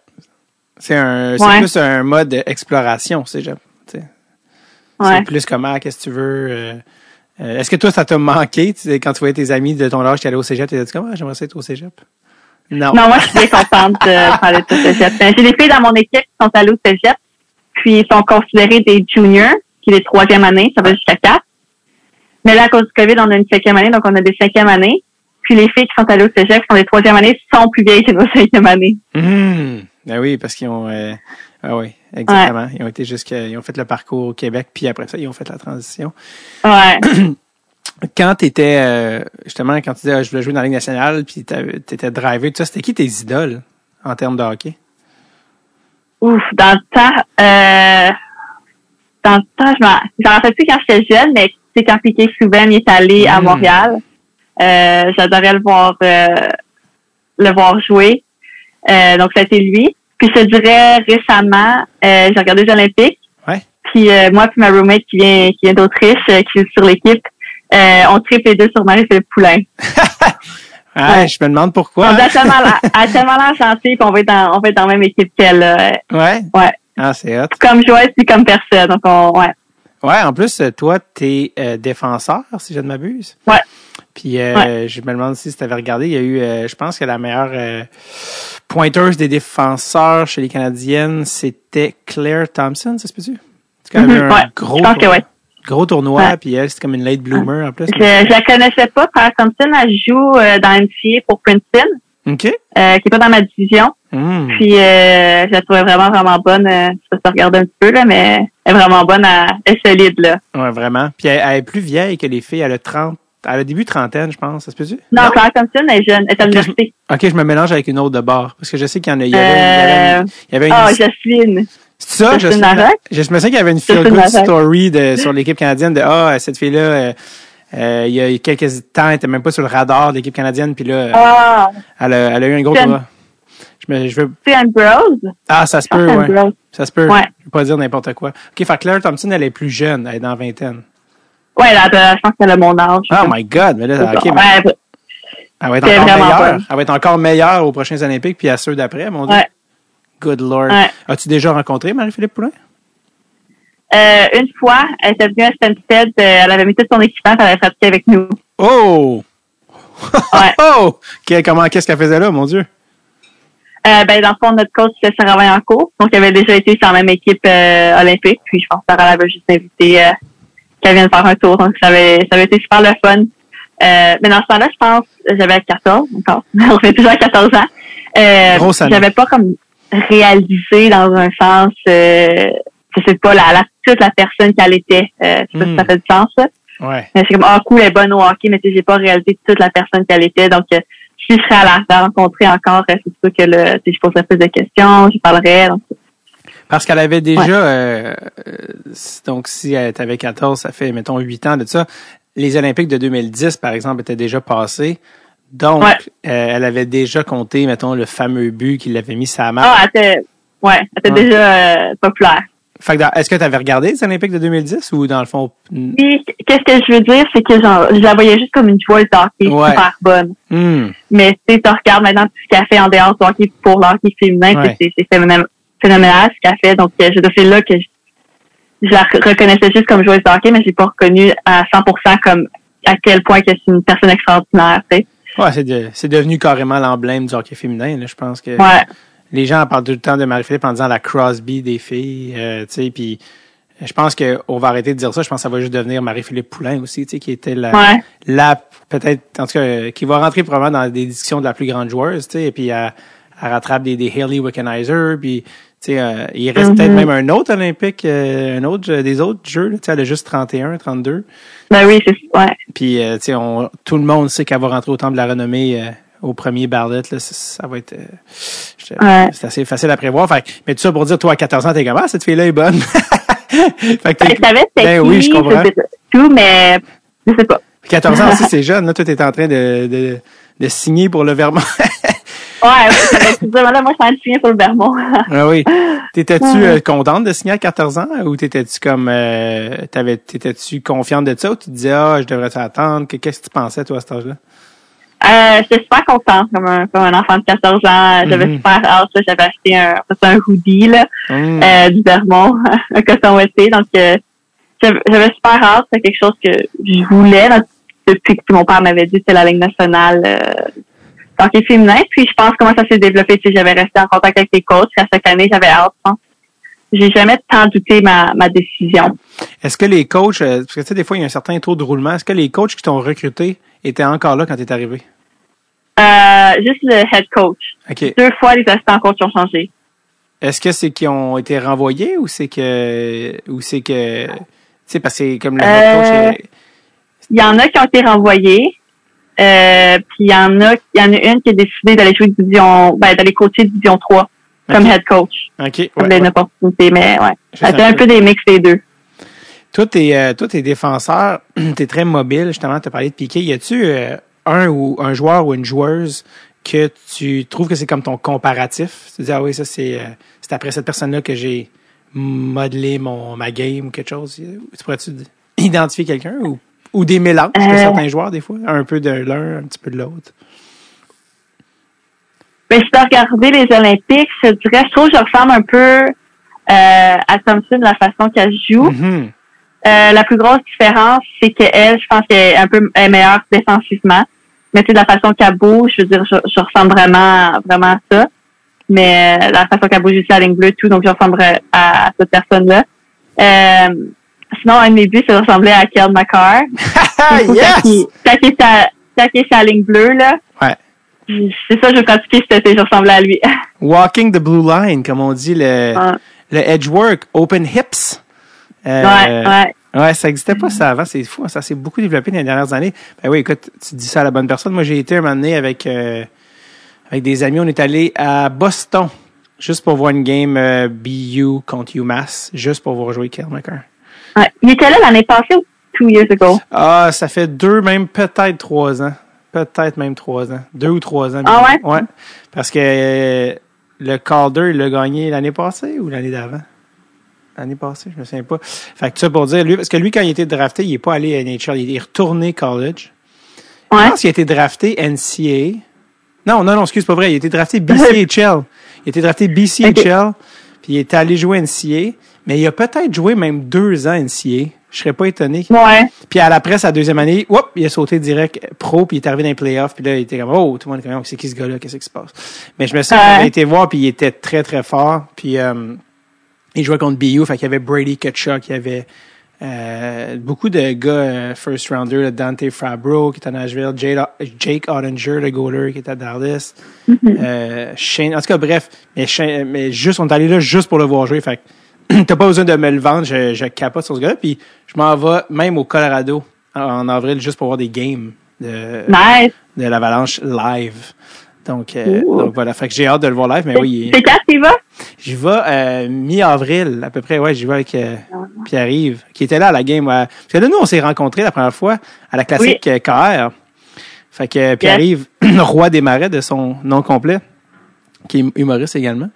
C'est un, c'est
Ouais.
plus un mode d'exploration, cégep. tu sais.
Ouais.
C'est plus comment, qu'est-ce que tu veux. euh, euh, Est-ce que toi, ça t'a manqué tu sais, quand tu voyais tes amis de ton âge qui allaient au cégep, t'es dit comment j'aimerais ça être au cégep? Non.
Non, moi, je suis bien *laughs* contente de parler de cégep. Ben, J'ai des filles dans mon équipe qui sont allées au cégep, puis ils sont considérés des juniors, qui est les troisième année, ça va jusqu'à quatre. Mais là, à cause du COVID, on a une cinquième année, donc on a des cinquième années. Puis les filles qui sont allées au cégep, qui sont des troisième année, sont plus vieilles que nos *laughs* cinquième années.
Hmm. Ben oui, parce qu'ils ont. euh, ah oui, exactement. Ils ont été jusqu'à. Ils ont fait le parcours au Québec, puis après ça, ils ont fait la transition.
Ouais. *clears throat*
Quand tu étais justement, quand tu disais ah, je voulais jouer dans la Ligue nationale, puis tu étais drivé, tout ça, c'était qui tes idoles en termes de hockey?
Ouf, dans le temps, euh, dans le temps, je m'en, j'en rappelle plus quand j'étais jeune, mais c'est quand Piquet Souben est allé à
Mm.
Montréal. Euh, j'adorais le voir, euh, le voir jouer. Euh, donc, été lui. Puis, je te dirais, récemment, euh, j'ai regardé les Olympiques.
Ouais.
Puis, euh, moi puis ma roommate qui vient, qui vient d'Autriche, euh, qui est sur l'équipe, euh, on triple les deux sur Marie-Philippe Poulain. *laughs*
Ah,
Ouais.
je me demande pourquoi.
On a tellement a tellement l'air gentille, puis on va être dans, on va être dans la même équipe qu'elle.
Ouais.
Ouais.
Ah, c'est hot.
comme joueuse puis comme personne. Donc, on, ouais.
Ouais, en plus, euh, toi, t'es euh, défenseur, si je ne m'abuse.
Ouais.
Puis euh, je me demande si tu avais regardé, il y a eu, euh, je pense que la meilleure pointeuse des défenseurs chez les Canadiennes, c'était Claire Thompson, ça se peut-tu? C'est quand même
Mhm,
un
ouais.
gros,
Je pense que
tournoi,
ouais.
gros tournoi, puis elle, c'était comme une late bloomer en plus.
Je, je la connaissais pas. Claire Thompson, elle joue dans NCA pour Princeton, qui est pas dans ma division.
Hmm.
Puis, euh, je la trouvais vraiment, vraiment bonne. Je peux regarder un petit peu, là, mais elle est vraiment bonne. à- Elle est solide, là.
Ouais, vraiment. Puis elle, elle est plus vieille que les filles, elle a 30, elle a début trentaine, je pense. Ça se peut-tu?
Non, Claire Thompson est jeune, elle est à l'université.
Ok, je me mélange avec une autre de bord. Parce que je sais qu'il y en a. Il y avait, il y avait une- il y avait une.
Ah, Jocelyne.
c'est ça,
Justine Larocque?
Je me souviens qu'il y avait une feel-good
Larocque.
story de, sur l'équipe canadienne de Ah, cette fille-là, euh, euh, il y a quelques temps, elle était même pas sur le radar de l'équipe canadienne, puis là,
Ah,
elle, a, elle a eu un gros tournoi. Je, je veux.
c'est Ambrose.
Ah, ça se
pense
peut, ouais. Ça se peut.
Ouais.
Je veux pas dire n'importe quoi. OK, fait Claire Thompson, elle est plus jeune, elle est dans la vingtaine.
Ouais, là, je pense qu'elle a mon âge.
Oh my God, mais là, OK, mais
ouais,
elle va être encore meilleure. Elle va être encore meilleure aux prochains Olympiques, puis à ceux d'après, mon Dieu.
ouais.
Good Lord.
Ouais.
As-tu déjà rencontré Marie-Philippe Poulin?
Euh, une fois, elle était venue à Stansted, euh, elle avait mis tout son équipement, elle avait pratiqué avec nous.
Oh! *laughs*
Ouais.
oh! Comment, qu'est-ce qu'elle faisait là, mon Dieu?
Euh, ben, dans le fond, notre coach, c'est Sarah Vaillancourt. Donc, elle avait déjà été sur la même équipe euh, olympique. Puis, je pense que Sarah l'avait juste invité euh, qu'elle vienne faire un tour. Donc, ça avait, ça avait été super le fun. Euh, mais dans ce temps-là, je pense, j'avais 14 encore. *laughs* On fait toujours à 14 ans. Euh, j'avais pas comme réalisé dans un sens, euh, je sais pas, la, la, toute la personne qu'elle était. Euh, je sais pas
Hmm.
si ça fait du sens, ça.
Ouais.
Mais c'est comme, ah, cool, elle est bonne au hockey, mais tu sais, j'ai pas réalisé toute la personne qu'elle était. Donc, euh, si je serais à la, la rencontrer encore, euh, c'est sûr que je poserais plus de questions, je parlerais. Donc,
Parce qu'elle avait déjà,
Ouais.
euh, donc si elle avait 14, ça fait, mettons, 8 ans de ça. Les Olympiques de 2010, par exemple, étaient déjà passés. Donc,
Ouais.
euh, elle avait déjà compté, mettons, le fameux but qu'il avait mis la map.
ah, elle était, ouais, elle était déjà euh, populaire.
Fait que dans- est-ce que tu avais regardé les Olympiques de 2010 ou dans le fond?
qu'est-ce que je veux dire, c'est que genre, je la voyais juste comme une joueuse de hockey
Ouais.
super bonne.
hmm,
Mais tu tu regardes maintenant tout ce qu'elle fait en dehors du hockey pour le hockey féminin,
Ouais.
c'est phénoménal, phénoménal ce qu'elle fait. Donc, euh, je c'est là que je, je la re- reconnaissais juste comme joueuse de hockey, mais j'ai pas reconnu à 100% comme à quel point que c'est une personne extraordinaire, tu sais.
Ouais, c'est, de- c'est devenu carrément l'emblème du hockey féminin. Là. Je pense que
Ouais.
Les gens parlent tout le temps de Marie-Philippe en disant la Crosby des filles, euh, tu sais, puis je pense qu'on va arrêter de dire ça. Je pense que ça va juste devenir Marie-Philippe Poulain aussi, tu sais, qui était la,
Ouais.
la peut-être, en tout cas, euh, qui va rentrer probablement dans des discussions de la plus grande joueuse, tu sais, et puis elle, elle rattrape des, des Haley Wickenheiser, puis tu sais, euh, il reste
Mhm.
peut-être même un autre Olympique, euh, un autre, des autres jeux, tu sais, elle a juste 31, 32.
Ben oui, c'est, ouais.
Puis, euh, tu sais, on- tout le monde sait qu'elle va rentrer au temple de la renommée euh, au premier ballot. Là, ça, ça va être...
Ouais.
C'est assez facile à prévoir. Fait, mais tout ça pour dire, toi, à 14 ans, t'es comme, ah, cette fille-là est bonne. *laughs* fait que
Ben, je savais c'était
Ben
qui,
oui, je comprends.
tout, mais je sais pas.
14 ans *laughs* aussi, c'est jeune. Là, toi, t'es en train de, de, de signer pour le Vermont.
Ouais, dur. Là, moi, je suis en train de signer pour le Vermont.
ah oui. T'étais-tu euh, contente de signer à 14 ans ou t'étais-tu comme... Euh, t'avais, t'étais-tu confiante de ça ou tu te disais, ah, je devrais t'attendre? Que- Qu'est-ce que tu pensais, toi, à cet âge-là?
Euh, j'étais super contente comme un, comme un enfant de 14 ans. J'avais
Mhm.
super hâte. J'avais acheté un, un hoodie là,
Hum.
euh, du Vermont, *laughs* un coton ouaté. Donc, euh, j'avais super hâte. C'est quelque chose que je voulais depuis que mon père m'avait dit que c'était la Ligue nationale euh, hockey féminin. Puis, je pense comment ça s'est développé. Tu sais, J'avais resté en contact avec les coachs. À chaque année, j'avais hâte. je pense. J'ai jamais tant douté ma, ma décision.
Est-ce que les coachs, parce que tu sais, des fois, il y a un certain taux de roulement, est-ce que les coachs qui t'ont recruté étaient encore là quand tu es arrivé?
Euh, juste le head coach. Deux fois, les assistants coachs ont changé.
Est-ce que c'est qu'ils ont été renvoyés ou c'est que, ou c'est que, tu sais, parce que comme le head coach
Euh,
est-
Il y en a qui ont été renvoyés. Euh, puis il y en a, il y en a une qui a décidé d'aller jouer division, ben, d'aller coacher division 3 comme head coach.
OK. Ouais,
une opportunité, mais ouais. C'était
un peu
des mix des deux.
Toi, t'es, euh, toi, t'es défenseur, *clears throat* t'es très mobile, justement, t'as parlé de Piqué. Y a-tu euh, un ou un joueur ou une joueuse que tu trouves que c'est comme ton comparatif? Tu te dis, ah oui, ça, c'est, euh, c'est après cette personne-là que j'ai modelé mon, ma game ou quelque chose. Tu pourrais-tu identifier quelqu'un ou, ou des mélanges de
Euh.
certains joueurs, des fois? Un peu de l'un, un petit peu de l'autre.
Mais si tu regarder les Olympiques, je dirais, je trouve que je ressemble un peu euh, à Thompson, la façon qu'elle joue.
Mhm.
Euh, la plus grosse différence, c'est qu'elle, je pense qu'elle est un peu est meilleure défensivement. Mais tu sais, de la façon qu'elle bouge, je veux dire, je, je ressemble vraiment, vraiment à ça. Mais euh, la façon qu'elle bouge aussi à la ligne bleue, tout, donc je ressemblerais à, à cette personne-là. Euh, sinon, un de mes buts, de ressembler à Kel McCarr. *laughs*
Yes!
Quand il, est est sa ligne bleue, là.
Ouais.
C'est ça, je veux pratiquer, c'était, je ressemblais à lui. *laughs*
Walking the blue line, comme on dit, le,
Ouais.
le edge work, open hips. Euh,
ouais, ouais.
Ouais, ça n'existait pas ça avant, c'est fou, ça s'est beaucoup développé dans les dernières années. Ben oui, écoute, tu dis ça à la bonne personne. Moi, j'ai été un moment donné avec, euh, avec des amis, on est allé à Boston, juste pour voir une game euh, BU contre UMass, juste pour voir jouer McCarr.
Ouais. Il était là l'année passée ou two years ago?
Ah, ça fait deux, même peut-être trois ans. Peut-être même trois ans. Deux ou trois ans.
Ah ouais?
Ouais. Parce que euh, le Calder, il l'a gagné l'année passée ou l'année d'avant? L'année passée, je me souviens pas. Fait que ça pour dire, lui, parce que lui, quand il était drafté, il est pas allé à NHL, il est retourné college.
Ouais.
Je pense qu'il a été drafté NCA. Non, non, non, excuse, pas vrai. Il a été drafté BCHL. *laughs* Il a été drafté BCHL, puis il est allé jouer NCA. Mais il a peut-être joué même deux ans NCA. Je serais pas étonné.
Ouais.
Puis à la presse, à la deuxième année, hop, il a sauté direct pro, puis il est arrivé dans les playoffs, puis là, il était comme, oh, tout le monde est comme, c'est qui ce gars-là, qu'est-ce qui se passe? Mais je me souviens,
Ouais.
j'avais été voir, puis il était très, très fort, puis euh, il jouait contre BU, fait qu'il y avait Brady Kutchuk, il y avait euh, beaucoup de gars euh, first rounder, là, Dante Fabro qui est à Nashville, Jade- Jake Ottinger, le goaler qui est à Dallas, euh, Shane, en tout cas, bref, mais, Shane- mais juste, on est allé là juste pour le voir jouer, fait que *clears throat* t'as pas besoin de me le vendre, je, je capote sur ce gars-là, puis je m'en vais même au Colorado en, en avril juste pour voir des games de,
Nice.
de l'Avalanche live. Donc, euh, donc voilà, fait que j'ai hâte de le voir live, mais oui,
C'est quand tu vas?
J'y vais euh, mi-avril, à peu près. Ouais, j'y vais avec euh, Pierre-Yves, qui était là à la game. ouais. Parce que là, nous, on s'est rencontrés la première fois à la classique euh, KR. Fait que euh, Pierre-Yves, *clears throat* roi des marais de son nom complet, qui est humoriste également,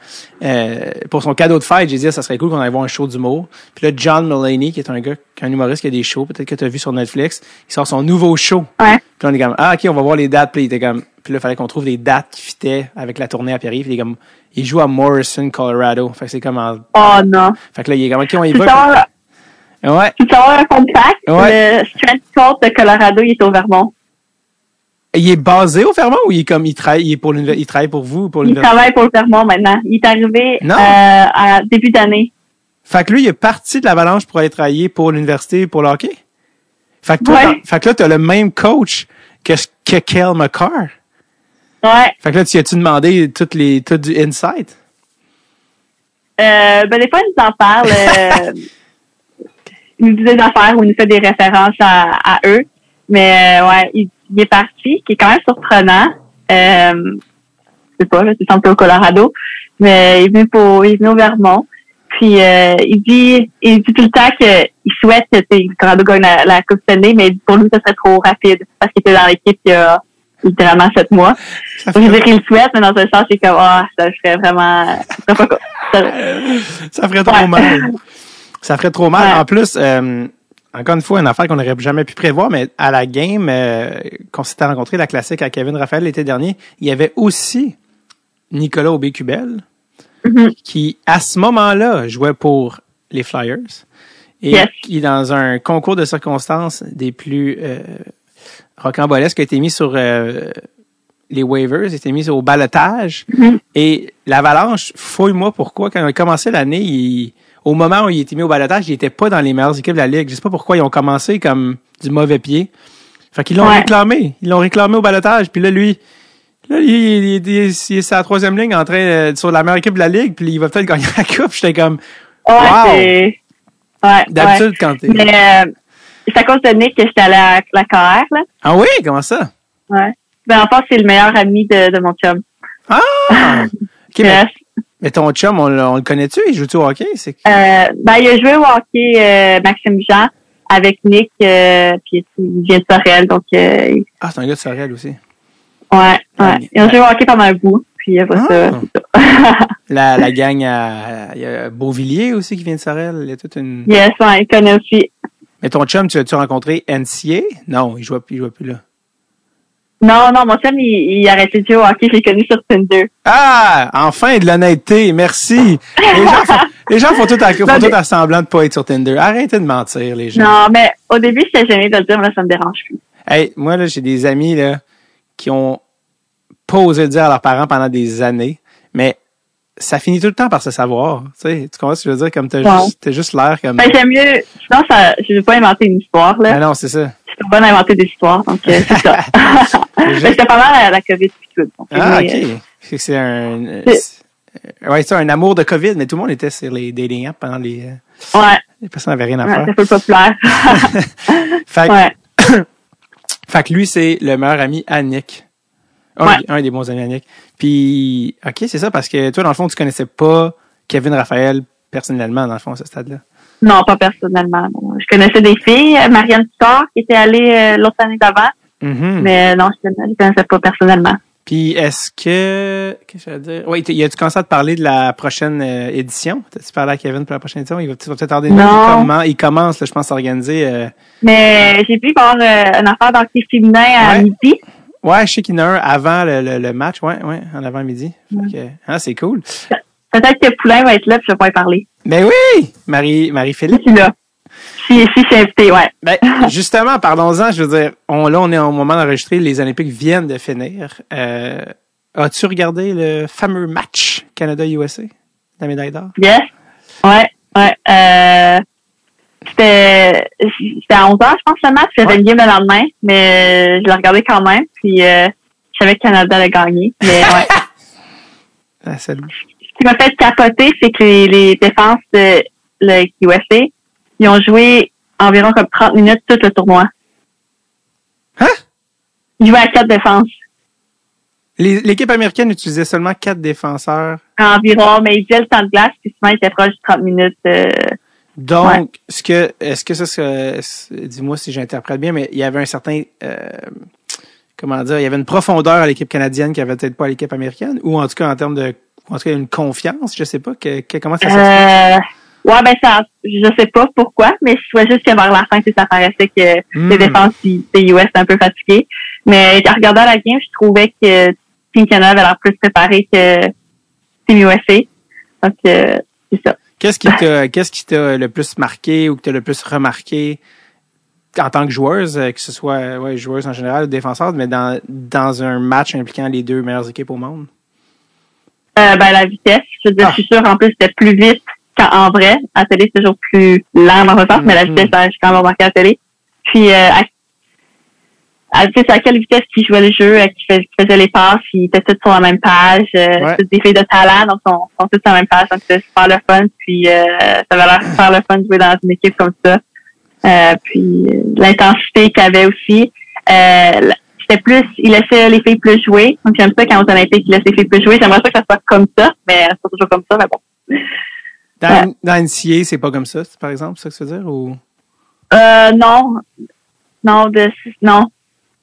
euh, pour son cadeau de fête, j'ai dit, ça serait cool qu'on aille voir un show d'humour. Puis là, John Mulaney, qui est un gars, qui est un humoriste qui a des shows, peut-être que tu as vu sur Netflix, il sort son nouveau show.
Ouais.
Puis là, on est comme, ah, OK, on va voir les dates. Puis il était comme, puis là, il fallait qu'on trouve des dates qui fitaient avec la tournée à. Puis il est comme, il joue à Morrison, Colorado. Fait que c'est comme en-
Oh non.
fait que là, il est comme, OK, on y va. Ouais.
tu savoir un fun fact?
Ouais.
Le strength coach de Colorado, il est au Vermont.
Il est basé au Fermont ou il est comme, il travaille, il est pour il travaille pour vous, pour
Il travaille pour le Vermont maintenant. Il est arrivé
Non.
euh, à début d'année.
Fait que lui, il est parti de l'Avalanche pour aller travailler pour l'université, pour le hockey. Fait que toi,
Ouais.
fait que là, t'as le même coach que, que Kel McCarr.
Ouais.
Fait que là, tu as-tu demandé toutes les, tout du insight?
Euh, ben, des fois, il nous en parle. *laughs* euh, il nous dit des affaires ou il nous fait des références à, à eux. Mais euh, ouais, il, il est parti, qui est quand même surprenant. Euh, je sais pas, là, c'est un peu au Colorado. Mais il est venu pour il est venu au Vermont. Puis euh, il dit il dit tout le temps qu'il souhaite que le Colorado gagne la, la Coupe Stanley, mais pour lui, ça serait trop rapide parce qu'il était dans l'équipe il y a littéralement sept mois.
Ça
Donc, je veux dire qu'il le souhaite, mais dans un sens, c'est comme ah, ça ferait vraiment ça ferait ça- *laughs*
ça ferait trop
Ouais.
mal. Ça ferait trop mal.
Ouais.
En plus, euh, encore une fois, une affaire qu'on n'aurait jamais pu prévoir, mais à la game euh, qu'on s'était rencontré, la classique à Kevin Raphaël l'été dernier, il y avait aussi Nicolas Aubé-Cubel,
Mhm.
qui, à ce moment-là, jouait pour les Flyers. Et
Yes.
qui, dans un concours de circonstances des plus euh, rocambolesques, a été mis sur euh, les waivers, a été mis au balotage.
Mhm.
Et l'Avalanche, fouille-moi pourquoi, quand on a commencé l'année, il- au moment où il était mis au balotage, il était pas dans les meilleures équipes de la Ligue. Je sais pas pourquoi ils ont commencé comme du mauvais pied. Fait qu'ils l'ont
Ouais.
réclamé. Ils l'ont réclamé au balotage. Puis là, lui, là, il, il, il, est sur la troisième ligne en train euh, sur la meilleure équipe de la Ligue, puis il va peut-être gagner *laughs* la coupe. J'étais comme
Ouais,
Wow.
c'est. Ouais.
d'habitude
ouais.
quand t'es.
Mais euh, c'est à cause de Nick que j'étais à la KR, là.
Ah oui, comment ça?
Ouais. Ben, en fait, c'est le meilleur ami de, de mon chum.
Ah! *laughs* Ok, mais,
Yes.
mais ton chum, on, le- on le connaît-tu? Il joue-tu au hockey? C'est
Euh, ben, il a joué au hockey euh, Maxime Jean avec Nick, euh, puis il vient de Sorel, donc il-
Ah, c'est un gars de Sorel aussi.
ouais,
Ouais.
ouais. Il a joué au hockey pendant un bout, puis après ça,
Ah.
c'est ça. *laughs*
La, la gang à, il y a Beauvilliers aussi qui vient de Sorel. Il y a toute une.
yes, ouais, il connaît aussi.
Mais ton chum, tu l'as-tu rencontré NCA? Non, il jouait, il jouait plus là.
Non, non, mon chum, il, il a arrêté de jouer au hockey, je l'ai connu sur Tinder.
Ah! Enfin, de l'honnêteté. Merci. Les gens font, les gens font tout, à, font
Non,
tout à semblant de pas être sur Tinder. Arrêtez de mentir, les gens.
Non, mais au début, j'étais gênée de le dire, mais là, ça me dérange plus.
Hey, moi, là, j'ai des amis, là, qui ont pas osé le dire à leurs parents pendant des années, mais ça finit tout le temps par se savoir. Tu sais, tu comprends ce que je veux dire? Comme t'as juste, t'as juste l'air comme.
Ben, j'aime mieux, sinon, ça, je vais pas inventer une histoire, là.
Ah non, c'est ça.
Suis bonne à inventer des histoires, donc euh, c'est ça. *laughs* J'étais pas mal à la COVID puis tout. Donc,
Ah,
mais,
ok. Que C'est un,
C'est-
euh, ouais, ça, un amour de COVID, mais tout le monde était sur les dating apps pendant les, euh,
Ouais,
les personnes n'avaient rien à
ouais
faire.
c'est peu populaire. *laughs*
Fait, que-
ouais. *coughs*
fait que lui, c'est le meilleur ami à Nick. Un,
Ouais.
un des bons amis à Nick. Puis, ok, c'est ça, parce que toi, dans le fond, tu connaissais pas Kevin Raphaël personnellement, dans le fond, à ce stade-là.
Non, pas personnellement. Je connaissais des filles, euh, Marianne Star, qui était allée euh, l'autre année d'avant,
Mhm.
mais non, je ne connaissais pas personnellement.
Puis, est-ce que. Qu'est-ce que je veux dire? Oui, y a-tu commencé à te parler de la prochaine euh, édition? T'as-tu parlé à Kevin pour la prochaine édition? Il va, tu peut-être avoir nouvelles? Il, commen- il commence, là, je pense, à organiser. euh,
Mais j'ai pu voir euh, une affaire d'hockey féminin à
Ouais.
midi.
Ouais, je sais qu'il y en a un avant le, le, le match, ouais, ouais, en avant-midi. Fait que, ah, c'est cool.
Peut-être que Poulain va être là, puis je vais pas y parler.
Ben oui! Marie, Marie-Philippe.
Je suis là. Si, si je suis invitée, ouais.
Ben, *laughs* justement, parlons-en, je veux dire, on, là, on est au moment d'enregistrer, les Olympiques viennent de finir. Euh, as-tu regardé le fameux match Canada-USA? La médaille d'or?
Yes. Ouais, ouais. Euh, c'était, c'était à 11 heures, je pense, le match. J'avais
Ouais.
une game le lendemain, mais je l'ai regardé quand même. Puis, euh, je savais que Canada allait gagner. Mais, *laughs* ouais.
Ah, salut.
Ce qui m'a fait capoter, c'est que les, les défenses de le USA, ils ont joué environ comme 30 minutes tout le tournoi.
Hein?
Ils jouaient à quatre défenses.
L'équipe américaine utilisait seulement quatre défenseurs.
Environ, mais ils faisaient le temps de glace, puis souvent, ils étaient proches de 30 minutes. euh,
Donc,
Ouais.
ce que, est-ce que ça, dis-moi si j'interprète bien, mais il y avait un certain, euh, comment dire, il y avait une profondeur à l'équipe canadienne qui avait peut-être pas à l'équipe américaine, ou en tout cas en termes de, en tout cas une confiance, je sais pas, que, que- comment ça s'explique.
Euh, ouais, ben ça, je sais pas pourquoi, mais je trouvais juste que vers la fin, ça paraissait que
Hmm.
les défenses des US étaient un peu fatiguées. Mais en regardant la game, je trouvais que Team Canada avait l'air plus préparé que Team USA. Donc, euh, c'est ça.
Qu'est-ce qui *laughs* t'a, qu'est-ce qui t'a le plus marqué ou que t'as le plus remarqué en tant que joueuse, euh, que ce soit, ouais, joueuse en général ou défenseur, mais dans, dans un match impliquant les deux meilleures équipes au monde?
Euh, ben, la vitesse. Je
Ah.
je suis sûre, en plus, c'était plus vite qu'en vrai. À la télé, c'est toujours plus lent dans le sens, mais la
Mhm.
vitesse, j'ai quand même remarqué à la télé. Puis, euh, à, à, tu sais, à quelle vitesse qu'ils jouaient le jeu, qui fais- qui faisaient les passes, ils étaient tous sur la même page. Euh,
Ouais.
Des filles de talent, donc ils sont, sont tous sur la même page, donc c'est super le fun. Puis, euh, ça avait l'air super le fun de jouer dans une équipe comme ça. Euh, puis, l'intensité qu'il y avait aussi. Euh, c'était plus, il laissait les filles plus jouer. Donc, j'aime ça quand aux Olympiques, il laisse les filles plus jouer. J'aimerais ça que ça soit comme ça, mais c'est pas toujours comme ça, mais bon.
Dans, dans NCA, c'est pas comme ça, par exemple, c'est ça que tu veux dire, ou?
Euh, non. Non, de, non.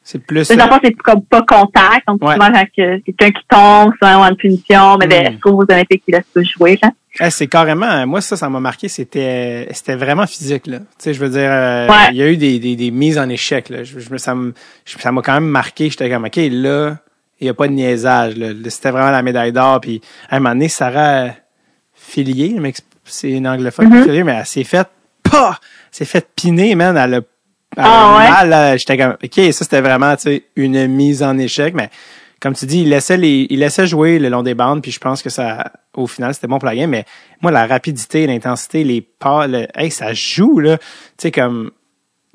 C'est plus.
Les
euh,
enfants, c'est comme pas contact. Donc,
Ouais.
souvent, quand que quelqu'un qui tombe, souvent, on a une punition, mais
Mm.
ben, je trouve aux Olympiques, il laisse plus jouer, là?
Eh, c'est carrément, moi ça, ça m'a marqué, c'était, c'était vraiment physique là. Tu sais, je veux dire, euh,
Ouais.
il y a eu des, des, des mises en échec là. Je, je ça m'a quand même marqué. J'étais comme, ok, là, il y a pas de niaisage là. C'était vraiment la médaille d'or. Puis à un moment donné, Sarah mec, c'est une anglophone. Filier, mais elle s'est faite, pas, s'est faite piner, man. Elle a
Ah, ouais?
mal. là. J'étais comme, ok, ça c'était vraiment, tu sais, une mise en échec, mais comme tu dis, il laissait les, il laissait jouer le long des bandes, puis je pense que ça, au final, c'était bon pour la game, mais moi, la rapidité, l'intensité, les pas, le, hey, ça joue, là. Tu sais, comme,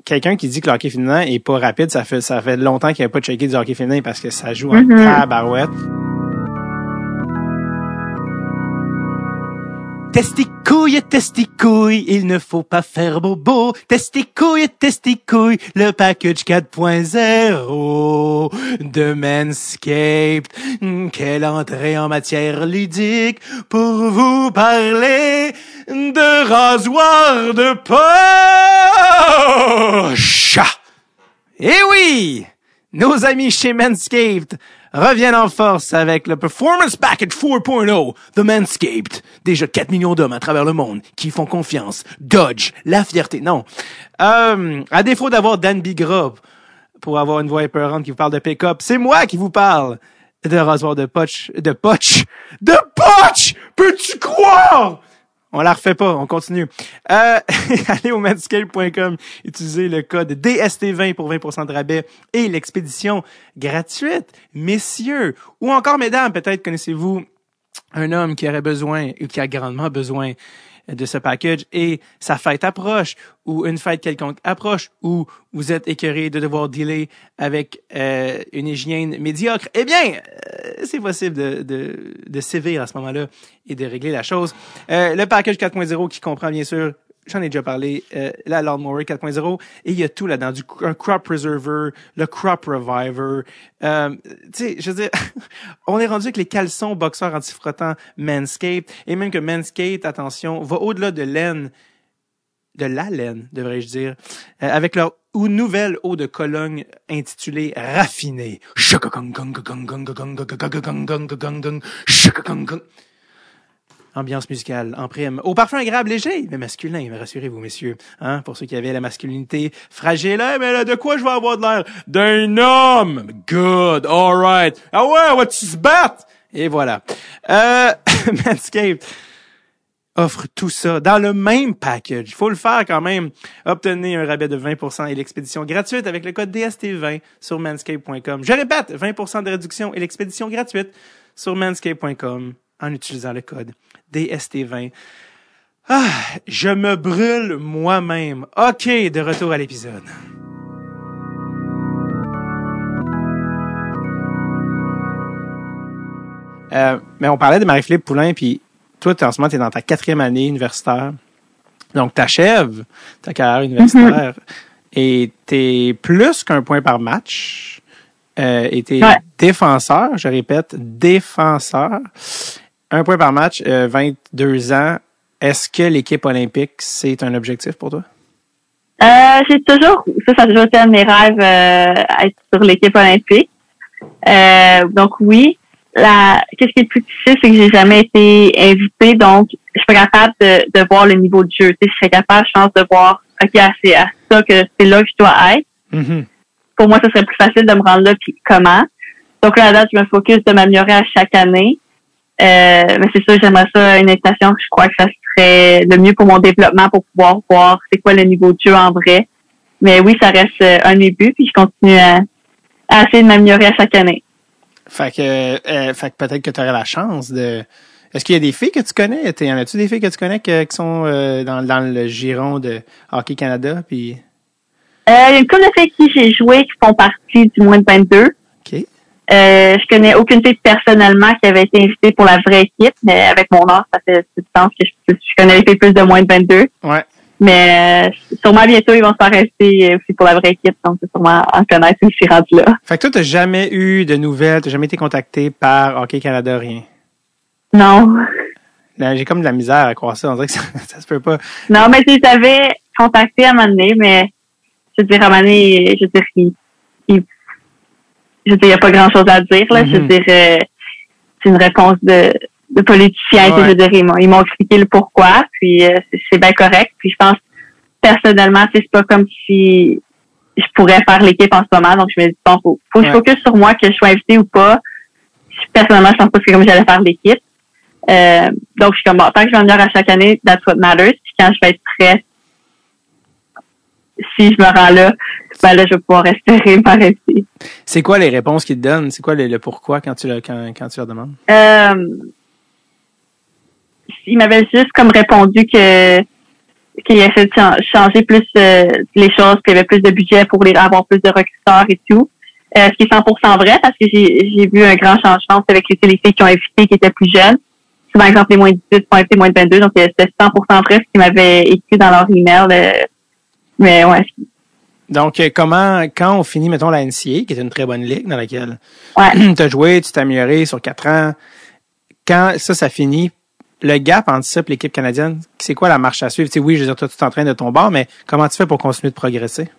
quelqu'un qui dit que le hockey féminin est pas rapide, ça fait, ça fait longtemps qu'il n'y a pas checké du hockey féminin parce que ça joue en
Mhm.
tabarouette. Testicouille, testicouille, il ne faut pas faire bobo. Testicouille, testicouille, le package 4.0 de Manscaped. Hmm, Quelle entrée en matière ludique pour vous parler de rasoir de poche. Eh oui! Nos amis chez Manscaped reviennent en force avec le Performance Package 4.0 de Manscaped. Déjà 4 millions d'hommes à travers le monde qui font confiance. Dodge, la fierté. Non. Euh, à défaut d'avoir Dan Bigra pour avoir une voix épeurante qui vous parle de pick-up, c'est moi qui vous parle de rasoir de poche, de poche, de poche! Peux-tu croire? On la refait pas, on continue. Euh, *laughs* allez au manscaped.com, utilisez le code DST20 pour 20% de rabais et l'expédition gratuite. Messieurs, ou encore mesdames, peut-être connaissez-vous un homme qui aurait besoin, ou qui a grandement besoin de ce package et sa fête approche ou une fête quelconque approche ou vous êtes écœuré de devoir dealer avec euh, une hygiène médiocre, eh bien, euh, c'est possible de, de, de sévir à ce moment-là et de régler la chose. Euh, le package 4.0 qui comprend bien sûr J'en ai déjà parlé, euh, la Lawnmower 4.0, et il y a tout là-dedans, du un crop preserver, le crop reviver. Euh, tu sais, je veux dire, on est rendu avec les caleçons boxeurs anti-frottants Manscaped, et même que Manscaped, attention, va au-delà de laine, de la laine, devrais-je dire, euh, avec leur ou nouvelle eau de Cologne intitulée Raffinée. Ambiance musicale en prime. Au parfum agréable léger, mais masculin, rassurez-vous, messieurs. Hein, pour ceux qui avaient la masculinité fragile, hey, mais là, de quoi je vais avoir de l'air? D'un homme! Good, alright. Ah ouais, on va-tu se battre? Et voilà. Euh, *laughs* Manscaped offre tout ça dans le même package. Il faut le faire quand même. Obtenez un rabais de 20% et l'expédition gratuite avec le code DST20 sur manscape.com. Je répète, 20% de réduction et l'expédition gratuite sur manscape.com en utilisant le code DST20. Ah, je me brûle moi-même. OK, de retour à l'épisode. Euh, mais on parlait de Marie-Philippe Poulain, puis toi, en ce moment, tu es dans ta quatrième année universitaire. Donc, tu achèves ta carrière universitaire et tu es plus qu'un point par match. Euh, et tu es
Ouais.
défenseur, je répète, défenseur. Un point par match, euh, 22 ans. Est-ce que l'équipe olympique, c'est un objectif pour toi?
Euh, j'ai toujours, ça, ça a toujours été un de mes rêves, euh, être sur l'équipe olympique. Euh, donc oui. La, qu'est-ce qui est plus difficile, c'est que j'ai jamais été invitée, donc je suis pas capable de, de voir le niveau de jeu. Je serais capable, je pense, de voir, ok, ah, c'est à ça que c'est là que je dois être.
Mhm.
Pour moi, ce serait plus facile de me rendre là, puis comment. Donc là, à date, je me focus de m'améliorer à chaque année. Euh, mais c'est sûr, j'aimerais ça, une invitation, je crois que ça serait le mieux pour mon développement, pour pouvoir voir c'est quoi le niveau de jeu en vrai. Mais oui, ça reste euh, un début, puis je continue à, à essayer de m'améliorer à chaque année.
Fait que, euh, fait que peut-être que tu aurais la chance de. Est-ce qu'il y a des filles que tu connais? Y en a-tu des filles que tu connais que- qui sont euh, dans, dans le giron de Hockey Canada? Puis,
Euh, il y a une couple de filles qui j'ai joué qui font partie du moins de 22. Euh, je connais aucune fille personnellement qui avait été invitée pour la vraie équipe, mais avec mon âge, ça fait du sens que je, je connais les filles plus de moins de 22.
Ouais.
Mais euh, sûrement bientôt, ils vont se faire rester aussi pour la vraie équipe, donc c'est sûrement en connaître je suis rendu là.
Fait que toi, t'as jamais eu de nouvelles, t'as jamais été contacté par Hockey Canada, rien?
Non.
Là, J'ai comme de la misère à croire ça. On dirait que ça, *laughs* ça se peut pas.
Non, mais tu savais contacté à un moment donné, mais je veux dire, à un moment donné, je veux dire, je veux dire, il n'y a pas grand chose à dire, là. Je veux
Mhm.
dire, euh, c'est une réponse de, de politicien.
Ouais.
Je veux dire, ils m'ont, expliqué le pourquoi, puis euh, c'est, bien correct. Puis je pense, personnellement, c'est pas comme si je pourrais faire l'équipe en ce moment. Donc, je me dis, bon, faut, faut que je focus sur moi, que je sois invité ou pas. Personnellement, je pense pas que c'est comme j'allais faire l'équipe. Euh, donc, je suis comme, bon, tant que je m'améliore à chaque année, that's what matters. Puis quand je vais être prête, si je me rends là, ben là, je vais pouvoir espérer m'arrêter.
C'est quoi les réponses qu'ils te donnent? C'est quoi le, le pourquoi quand tu, le- quand, quand tu leur demandes?
Euh, il m'avait juste comme répondu que qu'il essaie de chan- changer plus euh, les choses, qu'il y avait plus de budget pour les avoir plus de recruteurs et tout. Euh, ce qui est 100% vrai parce que j'ai vu un grand changement avec les, les filles qui ont invité qui étaient plus jeunes. C'est, Par exemple, les moins de 18 ont invité moins de 22, donc euh, c'était 100% vrai ce qu'ils m'avaient écrit dans leur email. Mais ouais,
Donc, euh, comment, quand on finit, mettons, la NCA, qui est une très bonne ligue dans laquelle
ouais. *clears throat*
tu as joué, tu t'es amélioré sur quatre ans, quand ça, ça finit, le gap entre ça et l'équipe canadienne, c'est quoi la marche à suivre? Tu sais, oui, je veux dire, toi, tu t'entraînes de ton bord, mais comment tu fais pour continuer de progresser?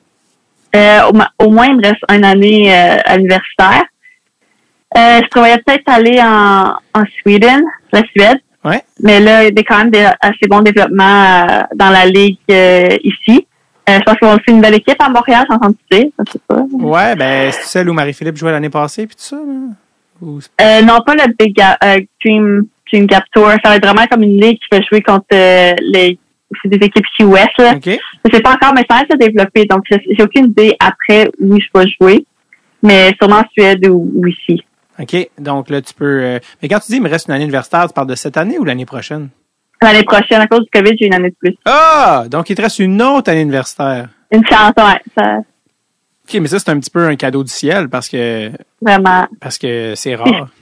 Euh, au, moins, il me reste une année euh, à l'universitaire. Euh, je prévoyais peut-être aller en, en Sweden, la Suède.
Ouais.
Mais là, il y a quand même des assez bons développements dans la ligue ici. Euh, je pense vont aussi une belle équipe à Montréal, j'ai entendu dire. Je sais pas.
Ouais, ben, c'est celle où Marie-Philippe jouait l'année passée, puis tout ça, là? Ou-
Euh, non, pas le Big Gap, euh, Dream, Dream Gap Tour. Ça va être vraiment comme une ligue qui va jouer contre euh, les c'est des équipes ici ouest. Là.
OK.
Je sais pas encore, mais ça va se développer. Donc, j'ai aucune idée après où je vais jouer. Mais sûrement en Suède ou, ou ici.
OK. Donc, là, tu peux, mais quand tu dis, il me reste une année universitaire, tu parles de cette année ou l'année prochaine?
L'année prochaine, à cause du COVID, j'ai une année de plus.
Ah! Donc, il te reste une autre année universitaire.
Une chance, ouais. Ça,
OK, mais ça, c'est un petit peu un cadeau du ciel parce que,
vraiment.
parce que c'est rare. *laughs*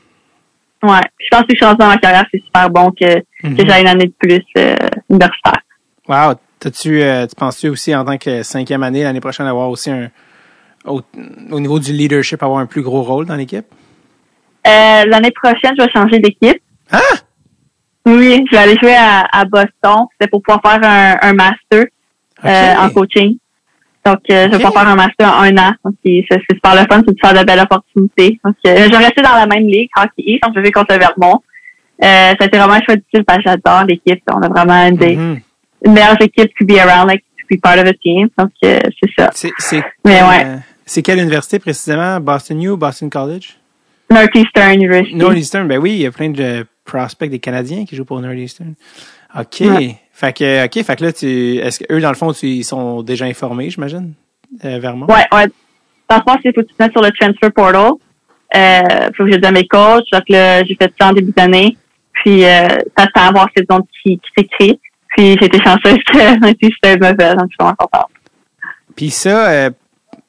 Ouais. Je pense que je suis dans ma carrière, c'est super bon que,
Mhm.
que j'ai une année de plus euh, universitaire.
Wow. T'as-tu, euh, tu penses-tu aussi en tant que cinquième année l'année prochaine avoir aussi un au, au niveau du leadership avoir un plus gros rôle dans l'équipe?
Euh, L'année prochaine, je vais changer d'équipe.
Ah!
Oui, je vais aller jouer à, à Boston. C'était pour pouvoir faire un, un master euh, en coaching. Donc, euh, je vais
Ok.
pouvoir faire un master en un an. Donc, c'est super le fun, c'est de faire de belles opportunités. Donc, euh, je vais rester dans la même ligue, Hockey East, donc je vais contre le Vermont. Euh, ça a été vraiment un choix difficile parce que j'adore l'équipe. On a vraiment une des
Mhm.
une meilleure équipe to be around, like, to be part of a team. Donc, euh, c'est ça.
C'est,
Mais ouais.
c'est quelle université précisément? Boston U, Boston College?
Northeastern University.
Northeastern, ben oui, il y a plein de prospects des Canadiens qui jouent pour Northeastern. OK.
Ouais.
Fait que, OK, fait que là, tu, est-ce que eux, dans le fond, tu, ils sont déjà informés, j'imagine, euh, Vermont?
Ouais, ouais. Dans le fond, c'est faut que tu te mettes sur le transfer portal. Euh, faut que je dise à mes coachs. Donc là, j'ai fait ça en début d'année. Puis, euh, t'attends à voir ces noms qui, qui s'écrit. Puis, j'ai été chanceuse que Northeastern me fait. Donc, je suis vraiment contente.
Puis ça, euh,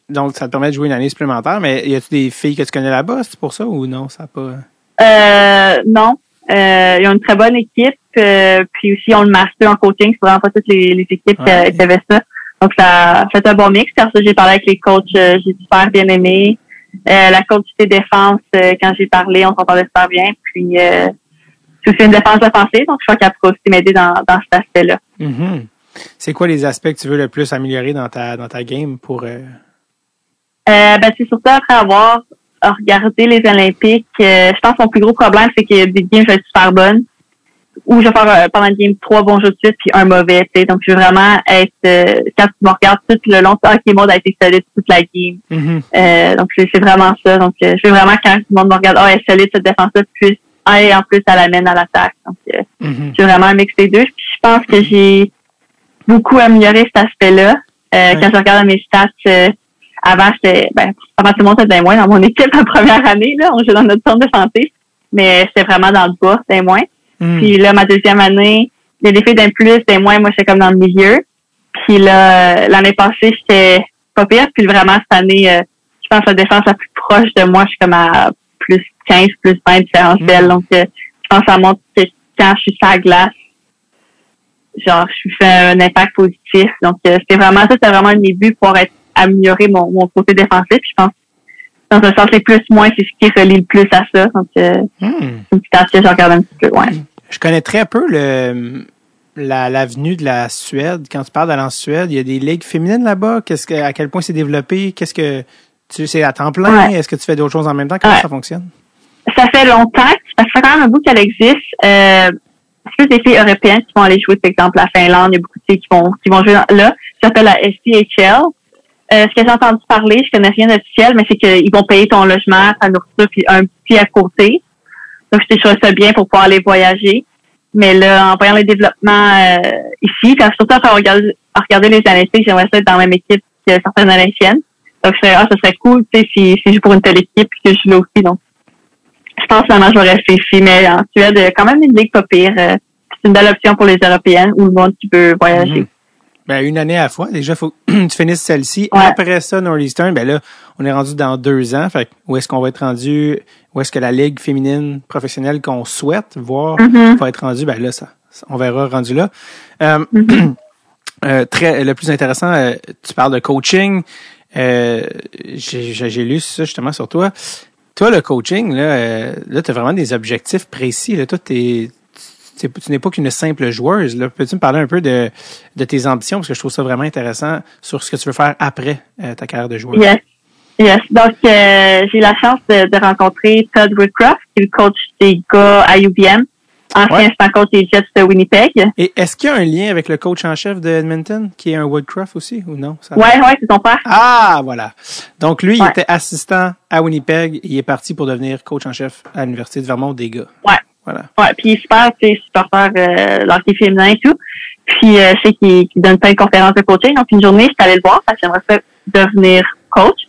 donc, ça te permet de jouer une année supplémentaire, mais y a-tu des filles que tu connais là-bas, c'est pour ça ou non? Ça a pas.
Euh, non. Euh, ils ont une très bonne équipe. euh, puis aussi, ils ont le master en coaching. C'est vraiment pas toutes les, les équipes qui,
Ouais.
qui avaient ça. Donc, ça a fait un bon mix. Parce que j'ai parlé avec les coachs. euh, j'ai super bien aimé. Euh, la coach de défense, euh, quand j'ai parlé, on s'entendait super bien. Puis, euh, c'est aussi une défense offensive. Donc, je crois qu'elle pourra aussi m'aider dans, dans cet aspect-là.
Mhm. C'est quoi les aspects que tu veux le plus améliorer dans ta, dans ta game pour. euh,
Euh, ben, c'est surtout après avoir regardé les Olympiques. euh, je pense que mon plus gros problème, c'est que des games, je vais être super bonne. Ou je vais faire euh, pendant le game trois bons jeux de suite puis un mauvais. Donc, je veux vraiment être... euh, quand tu me regardes tout le long, tu dis, OK, mode a été solide toute la game. Euh, donc, c'est vraiment ça. Donc, euh, je veux vraiment quand tout le monde me regarde, oh, elle est solide cette défense-là, puis ah, et en plus, elle amène à l'attaque. Donc, euh,
Mhm.
j'ai vraiment un mix des deux. Puis je pense que j'ai beaucoup amélioré cet aspect-là. Euh,
Ouais.
Quand je regarde mes stats, euh, avant, j'étais, ben, avant tout le monde était des moins dans mon *laughs* équipe la première année, là. On jouait dans notre centre de santé. Mais c'était vraiment dans le bas, des moins.
Mhm.
Puis là, ma deuxième année, il y a des filles d'un plus, des moins, moi, j'étais comme dans le milieu. Puis là, l'année passée, j'étais pas pire. Puis vraiment, cette année, euh, je pense la défense la plus proche de moi, je suis comme à plus 15, plus 20 différentiels.
Mm.
Donc, euh, je pense que ça montre que quand je suis sur la glace, genre, je fais un impact positif. Donc, euh, c'était vraiment ça, c'était vraiment un début pour être améliorer mon, mon côté défensif. Je pense, dans un sens, les plus moins, c'est ce qui relie le plus à ça. Donc, euh, c'est une petite astuce que je regarde un petit peu, ouais.
Je connais très peu le la l'avenue de la Suède. Quand tu parles d'aller en Suède, il y a des ligues féminines là-bas. Qu'est-ce que à quel point c'est développé? Qu'est-ce que tu c'est à temps plein?
Ouais.
Est-ce que tu fais d'autres choses en même temps? Comment
Ouais.
ça fonctionne?
Ça fait longtemps, ça fait quand même un bout qu'elle existe. Euh, plus des filles européennes qui vont aller jouer, par exemple, la Finlande. Il y a beaucoup de filles qui vont, qui vont jouer dans- là. Ça s'appelle la SCHL. Euh, ce que j'ai entendu parler, je connais rien d'officiel, mais c'est qu'ils vont payer ton logement, ta nourriture, puis un petit à côté. Donc, je trouve ça bien pour pouvoir aller voyager. Mais là, en voyant les développements euh, ici, quand surtout après regardé, regarder les Olympiques, j'aimerais ça être dans la même équipe que certaines Olympiennes. Donc, je serais, ah, ça serait cool, tu sais, si, si je joue pour une telle équipe, puis que je joue aussi. Donc, je pense finalement je vais rester ici, mais en Suède, quand même une ligue pas pire. Euh, c'est une belle option pour les Européennes ou le monde qui veut voyager.
Mhm. Ben, une année à la fois. Déjà, faut que *clears throat* tu finisses celle-ci.
Ouais.
Après ça, Northeastern, ben là, on est rendu dans deux ans. Fait que où est-ce qu'on va être rendu? Où est-ce que la ligue féminine professionnelle qu'on souhaite voir
Mhm.
va être rendu? Ben là, ça, on verra rendu là. Euh,
Mhm. *clears throat*
euh, très, le plus intéressant, euh, tu parles de coaching. Euh, j'ai lu ça justement sur toi. Toi, le coaching, là, euh, là, tu as vraiment des objectifs précis. Là. Toi, t'es- tu tu n'es pas qu'une simple joueuse. Là. Peux-tu me parler un peu de, de tes ambitions? Parce que je trouve ça vraiment intéressant sur ce que tu veux faire après euh, ta carrière de joueuse.
Yes. Yes. Donc, euh, j'ai la chance de, de rencontrer Todd Woodcroft, qui est le coach des gars à UVM, ancien
Ouais.
coach des Jets de Winnipeg.
Et est-ce qu'il y a un lien avec le coach en chef de Edmonton, qui est un Woodcroft aussi, ou non? Ça-
Ouais, ouais, c'est son père.
Ah, voilà. Donc, lui, il était assistant à Winnipeg. Il est parti pour devenir coach en chef à l'Université de Vermont des gars.
Ouais.
Voilà.
Ouais, puis super, tu sais, supporter euh, l'hockey féminin et tout. Puis euh, je sais qu'il qu'il donne plein de conférences de coaching. Donc une journée, je suis allée le voir parce que j'aimerais ça devenir coach.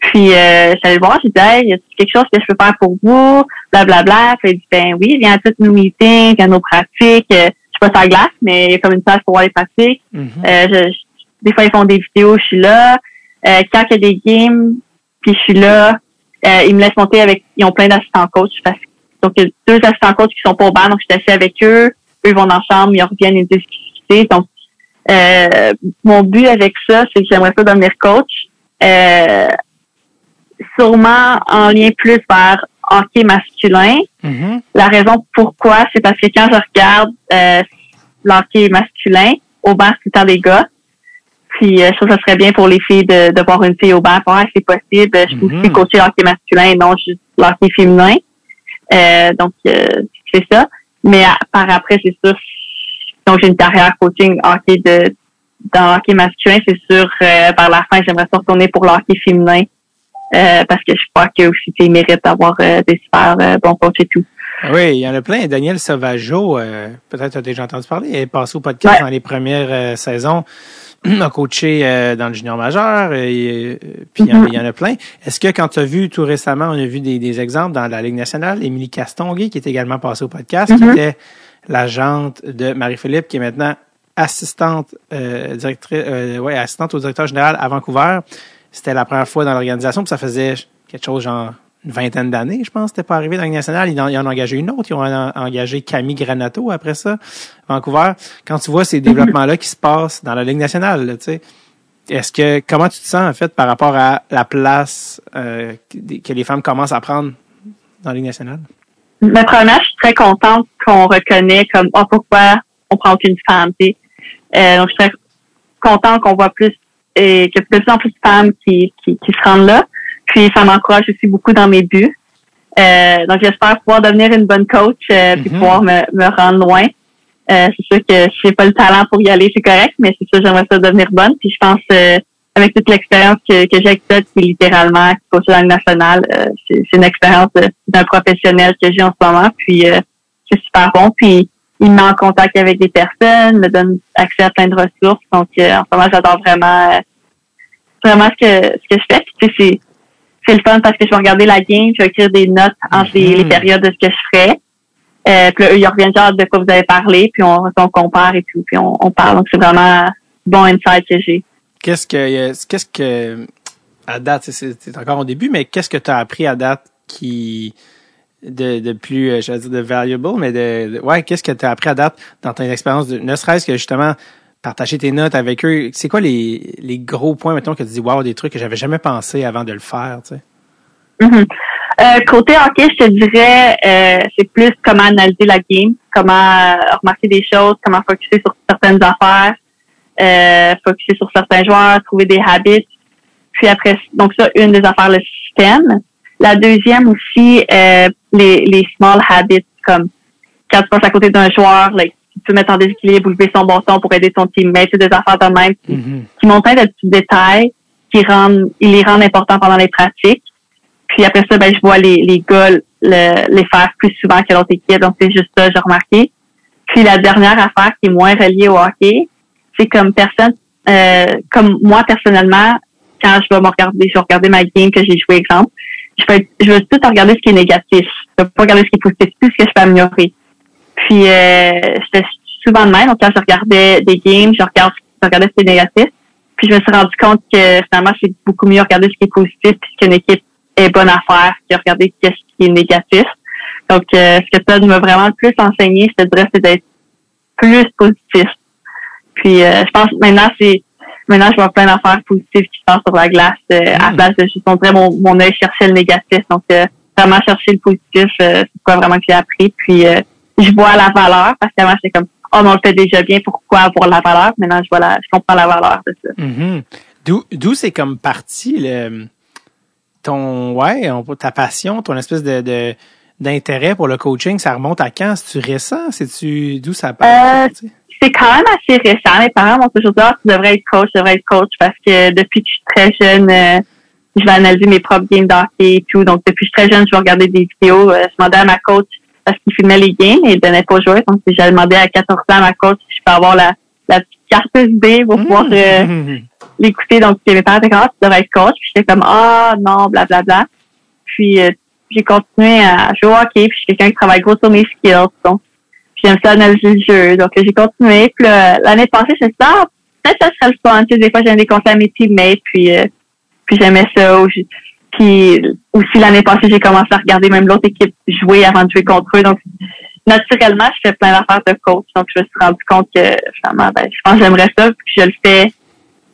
Puis euh, je suis allée le voir, j'ai dit Hey, y a quelque chose que je peux faire pour vous? Blablabla. Bla, bla. Puis il dit Ben oui, viens à tous nos meetings, à nos pratiques. Euh, je suis pas sur la glace, mais il y a comme une place pour voir les pratiques.
Mhm.
Euh, je- je- des fois, ils font des vidéos, je suis là. Euh, quand il y a des games, puis je suis là, euh, ils me laissent monter avec... Ils ont plein d'assistants coach parce Donc, il y a deux assistants coachs qui sont pas au banc, donc je suis assis avec eux. Eux vont chambre, ils reviennent et discuter. Donc, euh, mon but avec ça, c'est que j'aimerais pas devenir coach. Euh, sûrement en lien plus vers hockey masculin.
Mhm.
La raison pourquoi, c'est parce que quand je regarde euh, l'hockey masculin, au banc, c'est le temps des gars. Puis euh, je trouve que ça serait bien pour les filles de, de voir une fille au banc. Pour c'est possible. Je peux aussi coacher l'hockey masculin et non juste l'hockey féminin. Euh, donc, euh, c'est ça. Mais à- par après, c'est sûr, donc j'ai une carrière coaching hockey de dans hockey masculin, c'est sûr, euh, par la fin, j'aimerais retourner pour le hockey féminin. euh, parce que je crois que aussi ils méritent d'avoir euh, des super euh, bons coachs et tout.
Oui, il y en a plein. Daniel Sauvageau, euh, peut-être tu as déjà entendu parler, est passé au podcast
Ouais.
dans les premières saisons, *clears throat* a coaché euh, dans le junior majeur, et, euh, puis il y en a- il y, en a plein. Est-ce que quand tu as vu tout récemment, on a vu des, des exemples dans la Ligue nationale, Émilie Castonguay, qui est également passée au podcast, qui
Mhm.
était l'agente de Marie-Philippe, qui est maintenant assistante euh, directrice, euh, ouais, assistante au directeur général à Vancouver. C'était la première fois dans l'organisation, puis ça faisait quelque chose genre une vingtaine d'années, je pense, c'était pas arrivé dans la Ligue nationale. Ils en, ils en ont engagé une autre. Ils ont en- engagé Camille Granato après ça, Vancouver. Quand tu vois ces développements-là qui se passent dans la Ligue nationale, tu sais, est-ce que comment tu te sens en fait par rapport à la place euh, que les femmes commencent à prendre dans la Ligue nationale?
Mais premièrement, je suis très contente qu'on reconnaît comme oh, pourquoi on prend aucune femme. Euh, donc, je suis très contente qu'on voit plus et qu'il y a de plus en plus de femmes qui, qui, qui se rendent là. Puis ça m'encourage aussi beaucoup dans mes buts. Euh, donc j'espère pouvoir devenir une bonne coach euh, puis
Mhm.
pouvoir me, me rendre loin. Euh, c'est sûr que je n'ai pas le talent pour y aller, c'est correct, mais c'est sûr j'aimerais ça devenir bonne. Puis je pense euh, avec toute l'expérience que, que j'ai avec ça, qui est littéralement coach dans le national, euh, c'est c'est une expérience d'un professionnel que j'ai en ce moment. Puis euh, c'est super bon. Puis il me met en contact avec des personnes, me donne accès à plein de ressources. Donc euh, en ce moment, j'adore vraiment vraiment ce que ce que je fais. Puis, c'est le fun parce que je vais regarder la game, je vais écrire des notes entre les,
Mhm.
les périodes de ce que je ferais. Euh, puis là, eux, ils reviennent genre de quoi vous avez parlé, puis on, on compare et tout, puis on, on parle. Donc c'est vraiment bon insight que j'ai.
Qu'est-ce que qu'est-ce que à date, c'est- encore au début, mais qu'est-ce que tu as appris à date qui de, de plus, euh, je vais dire de valuable, mais de, de- ouais, qu'est-ce que tu as appris à date dans ton expérience de ne serait-ce que justement partager tes notes avec eux. C'est quoi les, les gros points, mettons, que tu dis wow, des trucs que j'avais jamais pensé avant de le faire, tu sais?
Mhm. Euh, côté hockey, je te dirais, euh, c'est plus comment analyser la game, comment euh, remarquer des choses, comment focuser sur certaines affaires, euh, focuser sur certains joueurs, trouver des habits. Puis après, donc ça, une des affaires, le système. La deuxième aussi, euh, les, les small habits, comme quand tu passes à côté d'un joueur, là, tu peux mettre en déséquilibre ou lever son bâton pour aider ton teammate, c'est des affaires de même qui, qui montrent plein de petits détails qui rendent, ils les rendent importants pendant les pratiques. Puis après ça, ben, je vois les, les gars le- les faire plus souvent que l'autre équipe. Donc, c'est juste ça, j'ai remarqué. Puis la dernière affaire qui est moins reliée au hockey, c'est comme personne, euh, comme moi personnellement, quand je vais me regarder, je vais regarder ma game que j'ai joué, exemple, je vais, je vais tout regarder ce qui est négatif. Je vais pas regarder ce qui est positif, tout ce que je peux améliorer. Puis euh, j'étais souvent de même. Donc quand je regardais des games, je regarde, je regardais ce qui est négatif. Puis je me suis rendu compte que finalement, c'est beaucoup mieux regarder ce qui est positif puis ce qu'une équipe est bonne à faire que regarder ce qui est négatif. Donc, euh, ce que Todd m'a vraiment le plus enseigné, je te dirais, c'est d'être plus positif. Puis, euh, je pense maintenant, c'est maintenant, je vois plein d'affaires positives qui se passent sur la glace euh, à
Mm.
place de juste montrer mon, mon œil chercher le négatif. Donc, euh, vraiment chercher le positif, euh, c'est quoi vraiment que j'ai appris. Puis, euh, je vois la valeur parce qu'avant, j'étais comme, oh, mais on le fait déjà bien, pourquoi avoir la valeur? Maintenant, je vois la, je comprends la valeur de ça.
Mhm. D'où, d'où c'est comme parti le, ton, ouais, on- ta passion, ton espèce de, d'intérêt pour le coaching, ça remonte à quand? C'est-tu récent? C'est-tu, d'où ça part?
Euh,
tu
c'est quand même assez récent. Mes parents m'ont toujours dit, ah, tu devrais être coach, tu devrais être coach parce que depuis que je suis très jeune, euh, je vais analyser mes propres games d'hockey et tout. Donc, depuis que je suis très jeune, je vais regarder des vidéos. Euh, je demandais à ma coach parce qu'il filmait les games et il donnait pas aux joueurs. Donc, j'ai demandé à 14 ans à ma coach si je peux avoir la, la petite carte SD pour pouvoir euh,
Mhm.
l'écouter. Donc, mes parents étaient comme, ah, tu devrais être coach. Puis j'étais comme, ah, non, blablabla. Puis, euh, j'ai continué à jouer au hockey. Puis, je suis quelqu'un qui travaille gros sur mes skills. Donc, puis j'aime ça analyser le jeu. Donc, j'ai continué. Puis, là, l'année passée, je me suis dit, ah, peut-être ça serait le fun. Tu sais, des fois, j'aime des conseils à mes teammates. Puis, euh, puis j'aimais ça. Je- Puis aussi l'année passée, j'ai commencé à regarder même l'autre équipe jouer avant de jouer contre eux. Donc naturellement, je fais plein d'affaires de coach. Donc je me suis rendu compte que finalement, ben, je pense que j'aimerais ça. Puis je le fais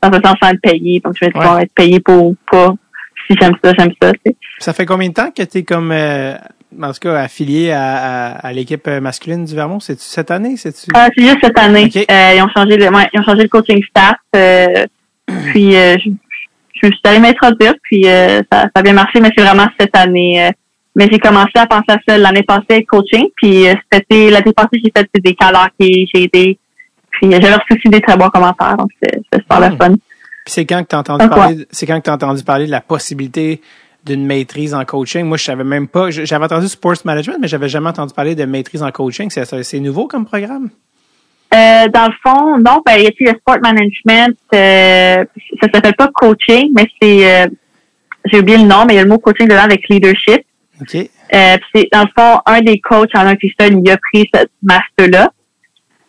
dans un sens sans être payé. Donc je vais pouvoir être payé pour pas. Si j'aime ça, j'aime ça. tu sais.
Ça fait combien de temps que tu es comme, euh, en tout cas, affilié à, à, à l'équipe masculine du Vermont? C'est-tu cette année? C'est-tu?
Ah, c'est juste cette année. Euh, ils ont changé le, ouais, ils ont changé le coaching staff. euh, *clears throat* puis euh, je, me suis allée m'introduire, puis euh, ça, ça a bien marché, mais c'est vraiment cette année. euh, mais j'ai commencé à penser à ça l'année passée avec coaching, puis euh, c'était l'année passée j'ai fait des hockey, j'ai aidé. Puis j'avais reçu aussi des très bons commentaires, donc c'est super le
Mm.
fun.
Puis c'est quand que t'as entendu
Ah,
parler, c'est quand que t'as entendu parler de la possibilité d'une maîtrise en coaching? Moi, je savais même pas, j'avais entendu sports management, mais j'avais jamais entendu parler de maîtrise en coaching. C'est, c'est c'est nouveau comme programme?
Euh, dans le fond, non, ben, il y a le sport management, euh, ça s'appelle pas coaching, mais c'est, euh, j'ai oublié le nom, mais il y a le mot coaching dedans avec leadership.
OK.
Euh, c'est dans le fond un des coachs en Northeastern, il a pris ce master-là.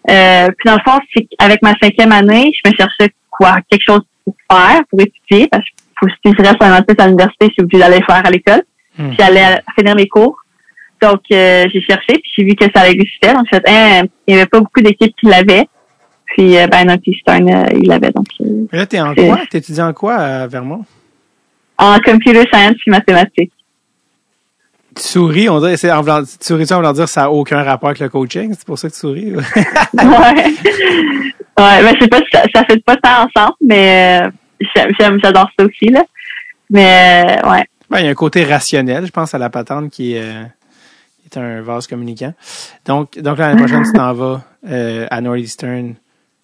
Euh, puis dans le fond, c'est avec ma cinquième année, je me cherchais quoi, quelque chose pour faire, pour étudier, parce que si je reste un à l'université, je suis obligée d'aller faire à l'école.
Hmm.
Puis j'allais finir mes cours. Donc euh, j'ai cherché, puis j'ai vu que ça existait. Donc j'ai fait, Hein, il n'y avait pas beaucoup d'équipes qui l'avaient. Puis euh, ben Northeastern, euh, il l'avait. Donc euh,
Mais là, t'es en quoi? T'étudies en quoi à Vermont?
en computer science puis mathématiques.
Tu souris, on dirait, c'est en voulant, tu souris en voulant dire que ça n'a aucun rapport avec le coaching? C'est pour ça que tu souris? ou? *laughs*
ouais. Ouais, ben, je sais pas ça, ça fait pas tant ensemble, mais j'aime, j'adore ça aussi, là. Mais, ouais.
Ben, il y a un côté rationnel, je pense, à la patente qui, est, qui est un vase communicant. Donc, donc l'année prochaine, tu t'en vas euh, à Northeastern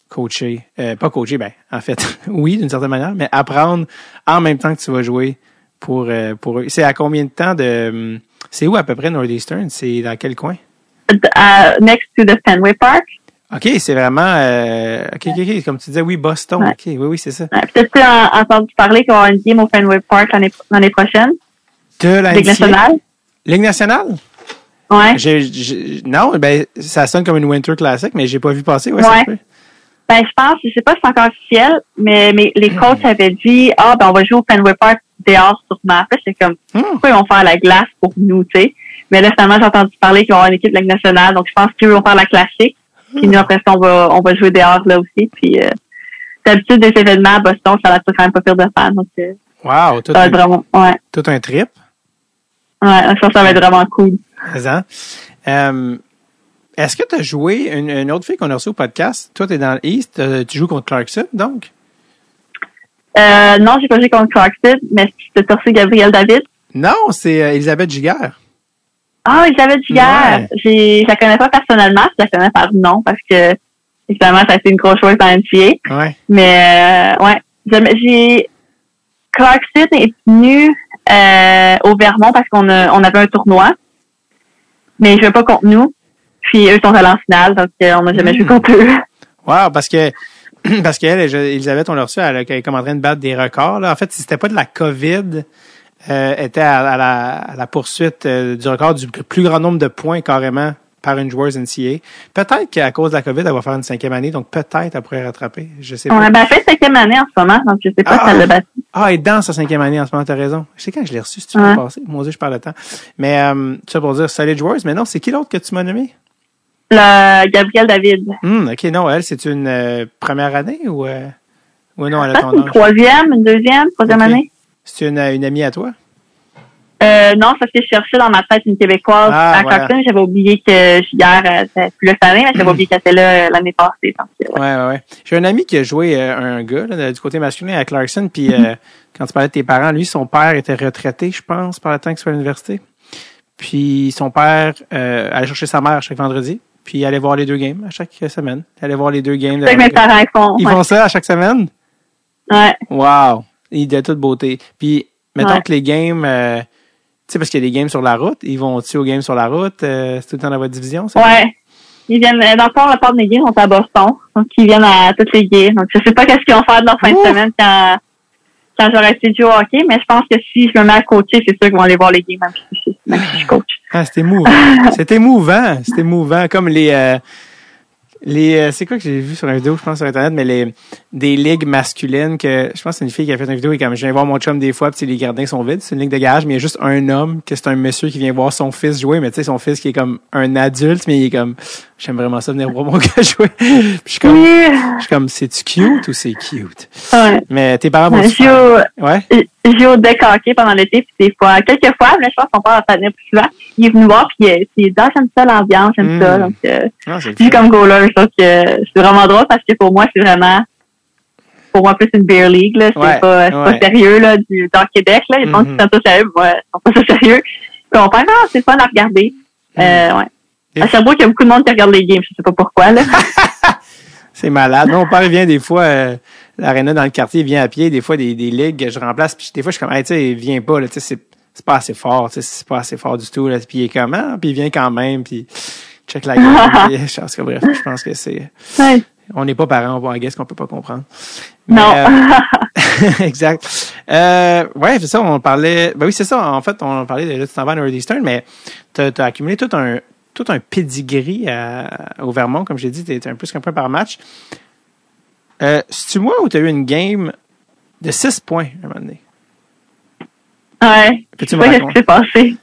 coacher. Euh, pas coacher, ben, en fait, *laughs* oui, d'une certaine manière, mais apprendre en même temps que tu vas jouer pour, euh, pour eux. C'est à combien de temps de... hum, C'est où à peu près Northeastern? C'est dans quel coin?
Uh, next to the Fenway Park.
OK, c'est vraiment... Euh, OK, OK, OK, comme tu disais, oui, Boston.
Ouais.
OK, oui, oui, c'est ça.
Ouais, Peut-être que tu as entendu parler qu'il va une game au Fenway Park l'année, prochaine,
De la
Ligue nationale.
Ligue nationale?
Ouais.
Non, ben, ça sonne comme une Winter Classic, mais j'ai pas vu passer. Ouais.
Ben, je pense, je sais pas si c'est encore officiel, mais, mais les coachs avaient dit, ah, ben, on va jouer au Fenway Park dehors sur. Là, J'étais comme,
Hmm.
pourquoi ils vont faire la glace pour nous, tu sais? Mais là, finalement, j'ai entendu parler qu'il va y avoir une équipe de nationale, donc je pense qu'ils vont faire la classique. Puis nous, après ça, on va, on va jouer dehors là aussi. Puis, euh, d'habitude, des événements à Boston, ça va être quand même pas pire de faire. Donc, euh,
Wow, tout un,
vraiment, ouais.
tout un trip.
Ouais, je pense que ça va être vraiment cool.
Euh, Est-ce que tu as joué une, une autre fille qu'on a reçue au podcast? Toi, tu es dans l'East, tu joues contre Clarkson, donc?
Euh, non, j'ai pas joué contre Clarkson, mais c'est torcé Gabriel David.
Non, c'est euh, Elisabeth Giguère.
Ah, Elisabeth Giguère.
Ouais.
J'ai, je la connais pas personnellement, je la connais par nom parce que, évidemment, ça a été une grosse chose dans NCA.
Ouais.
Mais, euh, ouais. J'ai, Clarkson est venu, euh, au Vermont parce qu'on on avait un tournoi. Mais je veux pas contre nous. Puis eux sont allés en finale, donc euh, on n'a jamais
Mm.
joué contre eux.
Wow, parce que *clears throat* parce qu'elle, Elisabeth, on l'a reçue, elle, est comme en train de battre des records. Là. En fait, si c'était pas de la COVID, euh, était à, à la, à la poursuite euh, du record du plus grand nombre de points carrément par une joueuse NCA. Peut-être qu'à cause de la COVID, elle va faire une cinquième année, donc peut-être elle pourrait rattraper. Je sais
On
pas.
a ben, fait cinquième année en ce moment, donc je sais pas
Ah.
si elle l'a battu.
Ah, elle est dans sa cinquième année en ce moment, t'as raison. Je sais quand je l'ai reçue, si tu peux passer. Mon Dieu, je parle de temps. Mais euh, ça pour dire solid joueuse, mais non, c'est qui l'autre que tu m'as nommé?
Le Gabriel David.
Hmm, ok, non, elle, c'est une euh, première année ou euh, ou non, elle a
Ça,
ton
une troisième, une deuxième, troisième année?
C'est une, une amie à toi?
Euh, non, ça s'est cherché dans ma tête une Québécoise
Ah,
à
voilà.
Clarkson. J'avais oublié que hier, euh, c'était plus le année, mais j'avais oublié qu'elle était là euh, l'année passée. Donc, ouais.
Ouais, ouais, ouais. J'ai un ami qui a joué euh, un gars là, du côté masculin à Clarkson, puis
Mhm.
euh, quand tu parlais de tes parents, lui, son père était retraité, je pense, par le temps qu'il soit à l'université. Puis son père allait chercher sa mère chaque vendredi, puis il allait voir les deux games à chaque semaine. Il allait voir les deux games.
C'est ça que mes parents ils font.
Ils
ouais.
font ça à chaque semaine?
Ouais.
Wow! Il de toute beauté. Puis, mettons
Ouais.
que les games, tu sais, parce qu'il y a des games sur la route, ils vont-tu aux games sur la route? Euh, c'est tout le temps dans votre division, ça?
Ouais. Ils viennent, euh, dans le fond, la part des games sont à Boston. Donc, ils viennent à toutes les games. Donc, je sais pas qu'est-ce qu'ils vont faire de leur fin de semaine quand, quand j'aurai essayé de jouer au hockey, mais je pense que si je me mets à coacher, c'est sûr qu'ils vont aller voir les games, même si, même si je coach.
Ah, c'était émouvant. c'était émouvant. C'était émouvant. Comme les, euh, Les, euh, c'est quoi que j'ai vu sur une vidéo, je pense, sur Internet, mais les, des ligues masculines que, je pense c'est une fille qui a fait une vidéo et comme, je viens voir mon chum des fois, puis les gardiens sont vides. C'est une ligue de garage, mais il y a juste un homme, que c'est un monsieur qui vient voir son fils jouer, mais tu sais, son fils qui est comme un adulte, mais il est comme, j'aime vraiment ça venir voir mon *laughs* gars jouer. Puis je suis comme,
Oui.
je suis comme, c'est-tu cute ou c'est cute?
Ouais.
Mais tes parents vont
au-
Ouais?
joue au deck hockey pendant l'été, puis des fois, quelques fois, mais je pense qu'on parle à venir plus souvent. Il est venu voir, puis euh, il dit, ah, j'aime ça l'ambiance, j'aime ça. Donc, euh,
Ah, c'est
comme goaler, je pense que c'est vraiment drôle parce que pour moi, c'est vraiment, pour moi, plus une beer league, là. C'est
Ouais,
pas, c'est pas sérieux, là, du, dans Québec, là. Ils pensent
Mhm.
qu'ils sont ça sérieux, moi, ils sont pas ça *laughs* sérieux. Puis on pense, ah, c'est fun à regarder. Euh, ouais.
Et-
À Sherbrooke, il y a beaucoup de monde qui regarde les games, je sais pas pourquoi, là. *laughs*
C'est malade. Mon père vient des fois, euh, l'aréna dans le quartier, il vient à pied, des fois des, des ligues que je remplace, puis des fois je suis comme, hey, tu sais, il vient pas, là, tu sais, c'est, pas assez fort, tu sais, c'est pas assez fort du tout, là, puis il est comme, ah, puis il vient quand même, puis check la game, *laughs* je pense que bref, je pense que c'est,
Ouais.
on n'est pas parents, on voit guess qu'on peut pas comprendre.
Non.
euh, *laughs* exact. Euh, ouais, c'est ça, on parlait, ben oui, c'est ça, en fait, on parlait de, là, tu t'en vas à Northeastern, mais t'as, t'as accumulé tout un, tout un pedigree à, au Vermont, comme j'ai dit, t'es un plus qu'un point par match. Euh, C'est-tu moi ou t'as eu une game de 6 points à un moment donné?
ouais.
Peux-tu me
pas qu'est-ce qui
raconter?
s'est passé.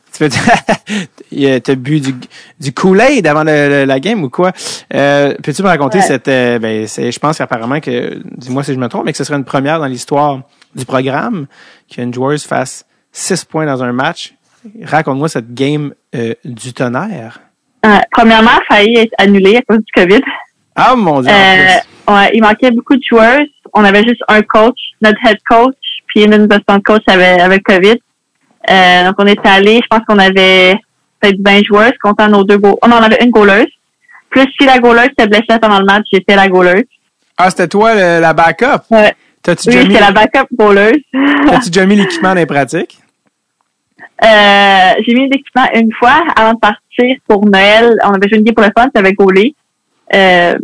Tu *laughs* t'as bu du, du Kool-Aid avant le- le- la game ou quoi? Euh, Peux-tu me raconter
Ouais.
cette... euh, ben, c'est, je pense qu'apparemment que, dis-moi si je me trompe, mais que ce serait une première dans l'histoire du programme qu'une joueuse fasse 6 points dans un match. Raconte-moi cette game euh, du tonnerre.
Ouais. Premièrement, a failli être annulé à cause du COVID.
Ah mon dieu!
Euh, ouais, il manquait beaucoup de joueurs. On avait juste un coach, notre head coach, puis une assistant coach avait, avait le COVID. Euh, donc, on était allé, je pense qu'on avait peut-être 20 joueurs, comptant nos deux goals. On en avait une goaleuse. Plus si la goaleuse s'était blessée pendant le match, j'étais la goaleuse.
Ah, c'était toi le- la backup?
Ouais.
T'as-tu
Oui, j'étais la backup goaleuse.
t'as-tu déjà mis l'équipement dans les pratiques?
Euh, j'ai mis l'équipement une fois avant de partir pour Noël. On avait joué une game pour le fun, ça avait gaulé. Euh,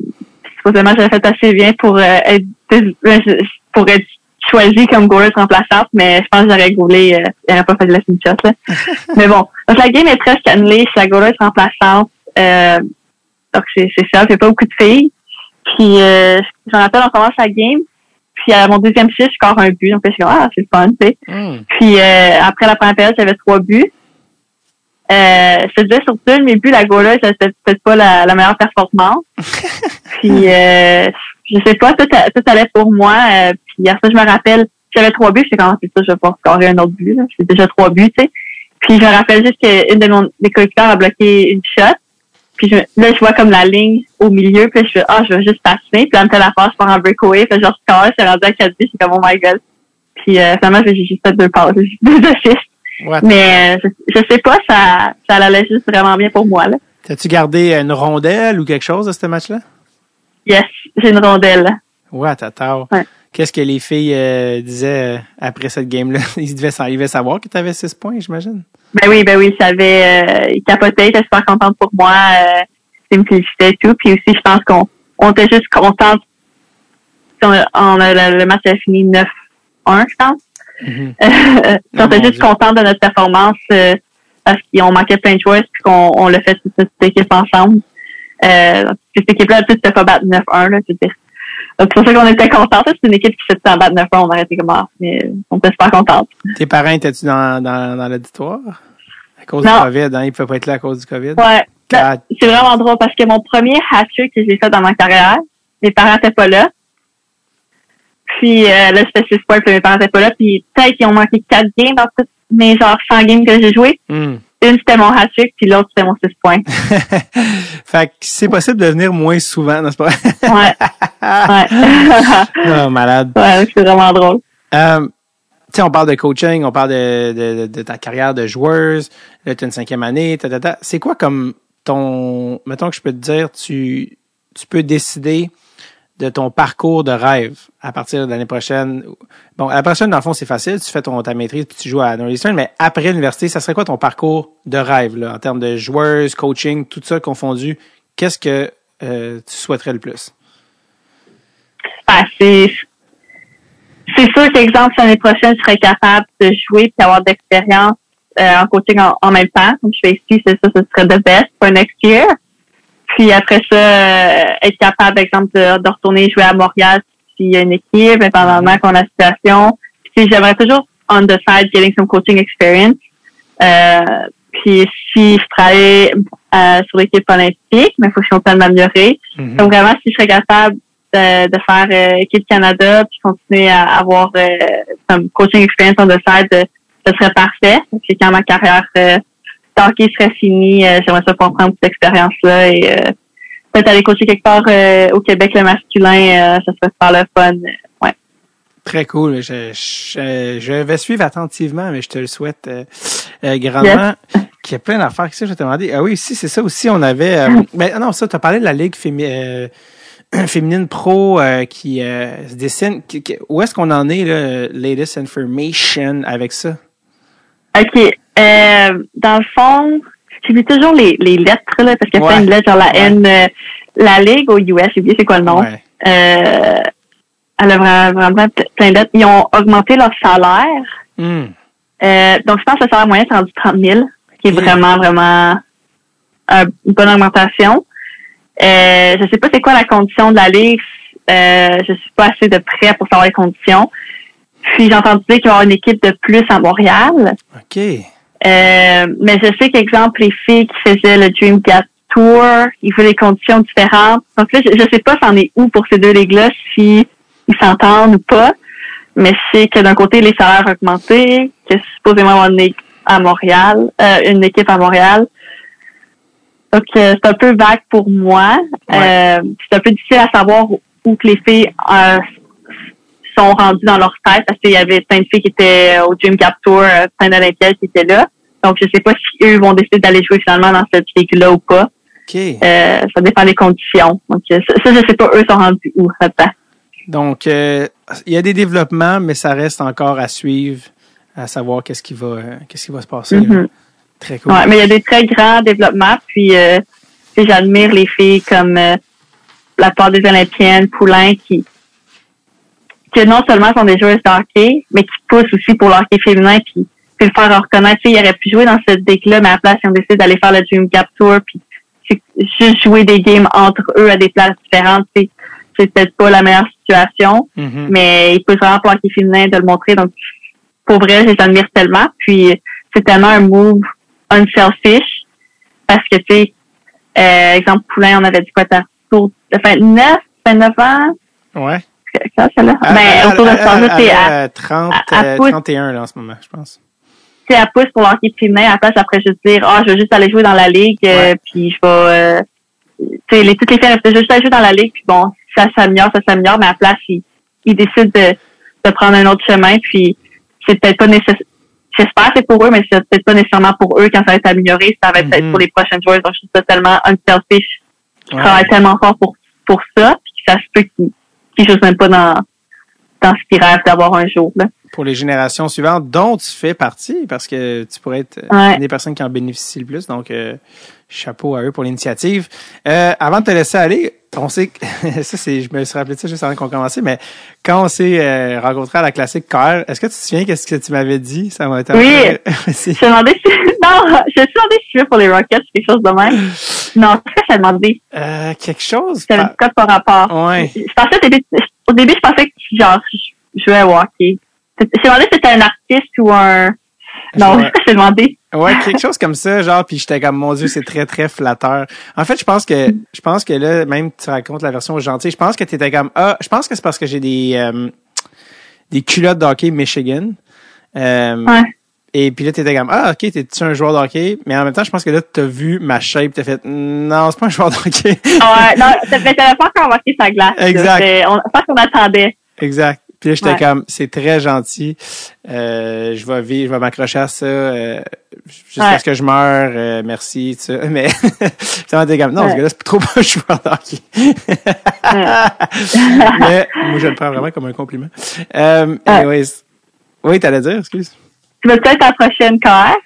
supposément, j'avais fait assez bien pour euh, être pour être choisi comme goaleuse remplaçante, mais je pense que j'aurais gaulé, euh, il n'aurait pas fait de la finish shot, là. *laughs* mais bon. Donc la game est presque annulée, je suis la goaleuse remplaçante. Euh, donc c'est c'est ça, j'ai pas beaucoup de filles. Puis euh, j'en rappelle, on commence la game. Puis à mon deuxième shift, je score un but. Donc je suis comme, ah, c'est le fun, tu sais.
Hmm.
Puis euh, après la première période, j'avais trois buts. Euh, je te disais sur deux de mes buts, la goaleuse, c'était peut-être pas la, la meilleure performance. *laughs* puis euh, je sais pas, tout, allait pour moi. Euh, puis après ça, je me rappelle, j'avais trois buts, j'étais comme c'est ça, je vais pas scorer un autre but. là. J'ai déjà trois buts, tu sais. Puis je me rappelle juste qu'une de mon des coéquipières a bloqué une shot. Puis je, là, je vois comme la ligne au milieu, puis je fais Ah, je vais juste passer. Puis là, me fait la passe pour un breakaway, puis je score, je suis rendu à 4 buts, c'est comme oh my god. Puis euh, finalement, j'ai juste fait deux passes, deux *laughs* assists. Mais euh, je, je sais pas, ça, ça allait juste vraiment bien pour moi. Là.
T'as-tu gardé une rondelle ou quelque chose de ce match-là?
Yes, j'ai une rondelle.
Ouais, t'as
Ouais.
Qu'est-ce que les filles euh, disaient euh, après cette game-là? *laughs* Ils devaient, ils devaient savoir que t'avais 6 points, j'imagine.
Ben oui, ben oui, ça avait euh, il capotait, il était super contente pour moi. Euh, il me félicitait et tout. Puis aussi, je pense qu'on on était juste contente. On, a- on a, le, le match a fini 9-1, je pense.
Mhm. *laughs*
on
Oh
était juste
Dieu.
contente de notre performance euh, parce qu'on manquait plein de joueurs puis qu'on on l'a fait toute cette équipe ensemble. Euh, cette équipe-là, tu sais, pas battre 9-1, là, c'est donc, c'est pour ça qu'on était contente. C'est une équipe qui en battre 9-1, on aurait été comme, ah, mais on était super contente.
Tes parents étaient-tu dans, dans, dans l'auditoire? À cause
Non.
du COVID, hein? Ils pouvaient pas être là à cause du COVID?
Ouais.
God.
C'est vraiment drôle parce que mon premier hat-trick que j'ai fait dans ma carrière, mes parents n'étaient pas là. Puis euh, là, c'était 6 points, puis mes parents n'étaient pas là. Puis peut-être qu'ils ont manqué 4 games dans toutes mes genre 100 games que j'ai joué.
Hmm.
Une, c'était mon hat-trick, puis l'autre, c'était mon 6 points. *laughs*
fait que c'est possible de venir moins souvent, n'est-ce pas?
Ouais. ouais. *laughs*
oh, malade.
ouais, c'est vraiment drôle.
Euh, tu sais, on parle de coaching, on parle de, de, de ta carrière de joueuse, là, tu as une cinquième année, ta, ta, ta. C'est quoi comme ton, mettons que je peux te dire, tu, tu peux décider de ton parcours de rêve à partir de l'année prochaine. Bon, la prochaine, dans le fond, c'est facile. Tu fais ton, ta maîtrise puis tu joues à Northeastern, mais après l'université, ça serait quoi ton parcours de rêve, là, en termes de joueuse, coaching, tout ça confondu? Qu'est-ce que euh, tu souhaiterais le plus?
Ah, c'est c'est sûr qu'exemple, l'année prochaine, je serais capable de jouer et avoir d'expérience euh, en coaching en, en même temps. Comme je fais ici, c'est ça, ce serait the best for next year. Puis après ça, euh, être capable, par exemple, de, de retourner jouer à Montréal s'il y a une équipe, indépendamment qu'on a la situation. Puis j'aimerais toujours on the side getting some coaching experience. Euh, puis si je travaille euh, sur l'équipe olympique, mais il faut que je continue de m'améliorer.
Mhm.
Donc vraiment, si je serais capable de, de faire euh, équipe Canada, puis continuer à avoir euh, some coaching experience on the side, euh, ce serait parfait. Que quand ma carrière euh, d'hockey serait finie, euh, j'aimerais ça pouvoir prendre cette expérience-là et euh, peut-être aller coacher quelque part euh, au Québec le masculin, ça serait super le fun. Ouais.
Très cool. Je, je, je vais suivre attentivement, mais je te le souhaite euh, euh, grandement. Qu'il y a plein d'affaires que ça, je vais te demander. Ah oui, aussi, c'est ça aussi. On avait. euh, *laughs* ben, non, ça, tu as parlé de la Ligue fémi- *clears throat* féminine pro qui se dessine. Qui- qui- où est-ce qu'on en est, là, latest information avec ça?
OK. Euh, dans le fond, j'ai vu toujours les, les lettres, là, parce qu'il y a plein de lettres, genre la. N, euh, la Ligue au US, j'ai oublié c'est quoi le nom. Euh, elle a vraiment, vraiment plein de lettres. Ils ont augmenté leur salaire.
Hmm.
Euh, donc, je pense que le salaire moyen est rendu 30 000, qui est
Ok.
vraiment, vraiment un- une bonne augmentation. Euh, je sais pas c'est quoi la condition de la Ligue. Euh, je suis pas assez de près pour savoir les conditions. Puis, j'ai entendu dire qu'il y avoir une équipe de plus à Montréal.
OK.
Euh, mais je sais qu'exemple, les filles qui faisaient le Dream Gap Tour, ils veulent des conditions différentes. Donc là, je, je sais pas c'en est où pour ces deux ligues-là, si ils s'entendent ou pas. Mais je sais que d'un côté, les salaires ont augmenté, que supposément une ligue à Montréal, euh, une équipe à Montréal. Donc, euh, c'est un peu vague pour moi.
Ouais.
Euh, c'est un peu difficile à savoir où, où que les filles euh, sont rendues dans leur tête parce qu'il y avait plein de filles qui étaient au Dream Gap Tour, euh, plein d'Olympiades qui étaient là. Donc, je sais pas si eux vont décider d'aller jouer finalement dans cette ligue-là ou pas. Euh, ça dépend des conditions. Donc, euh, ça, ça, je sais pas eux sont rendus où là-dedans.
Donc, euh, il y a des développements, mais ça reste encore à suivre, à savoir qu'est-ce qui va, euh, qu'est-ce qui va se passer.
Mhm.
Très cool.
Ouais, mais il y a des très grands développements. Puis, euh, j'admire les filles comme euh, la part des Olympiennes, Poulain, qui que non seulement sont des joueuses de hockey, mais qui poussent aussi pour le hockey féminin, puis, puis le faire reconnaître. Tu sais, ils auraient pu jouer dans cette ligue-là, mais à la place, ils ont décidé d'aller faire le Dream Tour, puis juste jouer des games entre eux à des places différentes. tu sais, C'est peut-être pas la meilleure situation,
Mhm.
mais ils poussent vraiment pour le hockey féminin de le montrer. Donc, pour vrai, je les admire tellement. Puis, c'est tellement un move unselfish parce que, tu sais, euh, exemple, Poulain, on avait dit quoi, t'as autour de 29, 29 ans,
Ouais. Elle-
autour de ce temps-là, c'est à,
a 30,
à- à
euh,
pouce.
31 là, en ce moment, je pense.
tu sais, à pouce pour l'hockey féminin, à la place, après, juste dire, ah, je veux juste aller jouer dans la ligue, euh,
Ouais.
puis je vais, euh, tu sais, les, toutes les filles, elles veulent juste aller jouer dans la ligue, puis bon, ça s'améliore, ça s'améliore, mais à la place, ils, ils décident de, de prendre un autre chemin, puis c'est peut-être pas nécessaire, j'espère que c'est pour eux, mais c'est peut-être pas nécessairement pour eux quand ça va être amélioré, ça va être peut-être
Mhm.
pour les prochaines joueurs, donc je trouve ça tellement unselfish,
Ouais.
travaillent tellement fort pour, pour ça, puis ça se peut qu'ils, qu'ils jouent même pas dans, dans ce qu'ils rêvent d'avoir un jour, là.
Pour les générations suivantes, dont tu fais partie, parce que tu pourrais être euh,
Ouais.
une des personnes qui en bénéficient le plus. Donc, euh, chapeau à eux pour l'initiative. Euh, avant de te laisser aller, on sait que, *laughs* ça c'est, je me suis rappelé de ça juste avant qu'on commençait, mais quand on s'est euh, rencontrés à la classique KR, est-ce que tu te souviens qu'est-ce que tu m'avais dit? Ça m'a été
Oui. *laughs*
Vas-y.
Je me demandais si, *laughs* non, je me suis demandé si je veux pour les Rockets, quelque chose de même. Non, qu'est-ce que j'ai demandé?
Euh, quelque chose?
J'avais dit quoi par rapport?
Ouais.
Je pensais, au début, au début, je pensais que, genre, je jouais au hockey. Je me demandé si c'était un artiste ou un, non,
Ouais.
je demandé.
Ouais, *laughs* quelque chose comme ça, genre, puis j'étais comme, mon Dieu, c'est très, très flatteur. En fait, je pense que, je pense que là, même tu racontes la version gentille, je pense que t'étais comme, ah, je pense que c'est parce que j'ai des, euh, des culottes de hockey Michigan. Euh,
Ouais.
Et puis là, t'étais comme, ah, ok, t'es-tu un joueur de hockey? Mais en même temps, je pense que là, t'as vu ma shape, t'as fait, non, c'est pas un joueur de hockey.
Ouais, *laughs* non, t'avais pas encore marqué sa glace. là.
Exact.
On, je pense qu'on attendait.
exact. Puis là, j'étais
Ouais.
comme, c'est très gentil. Euh, je vais vivre, je vais m'accrocher à ça euh, jusqu'à
Ouais.
ce que je meure. euh, merci, tu sais. *laughs* Mais finalement, t'es comme, non,
Ouais.
ce gars-là, c'est trop pas un joueur de hockey. *laughs* Mais moi, je le prends vraiment comme un compliment. Euh, anyways. Oui, t'allais dire, excuse.
Tu veux peut-être ta prochaine KR?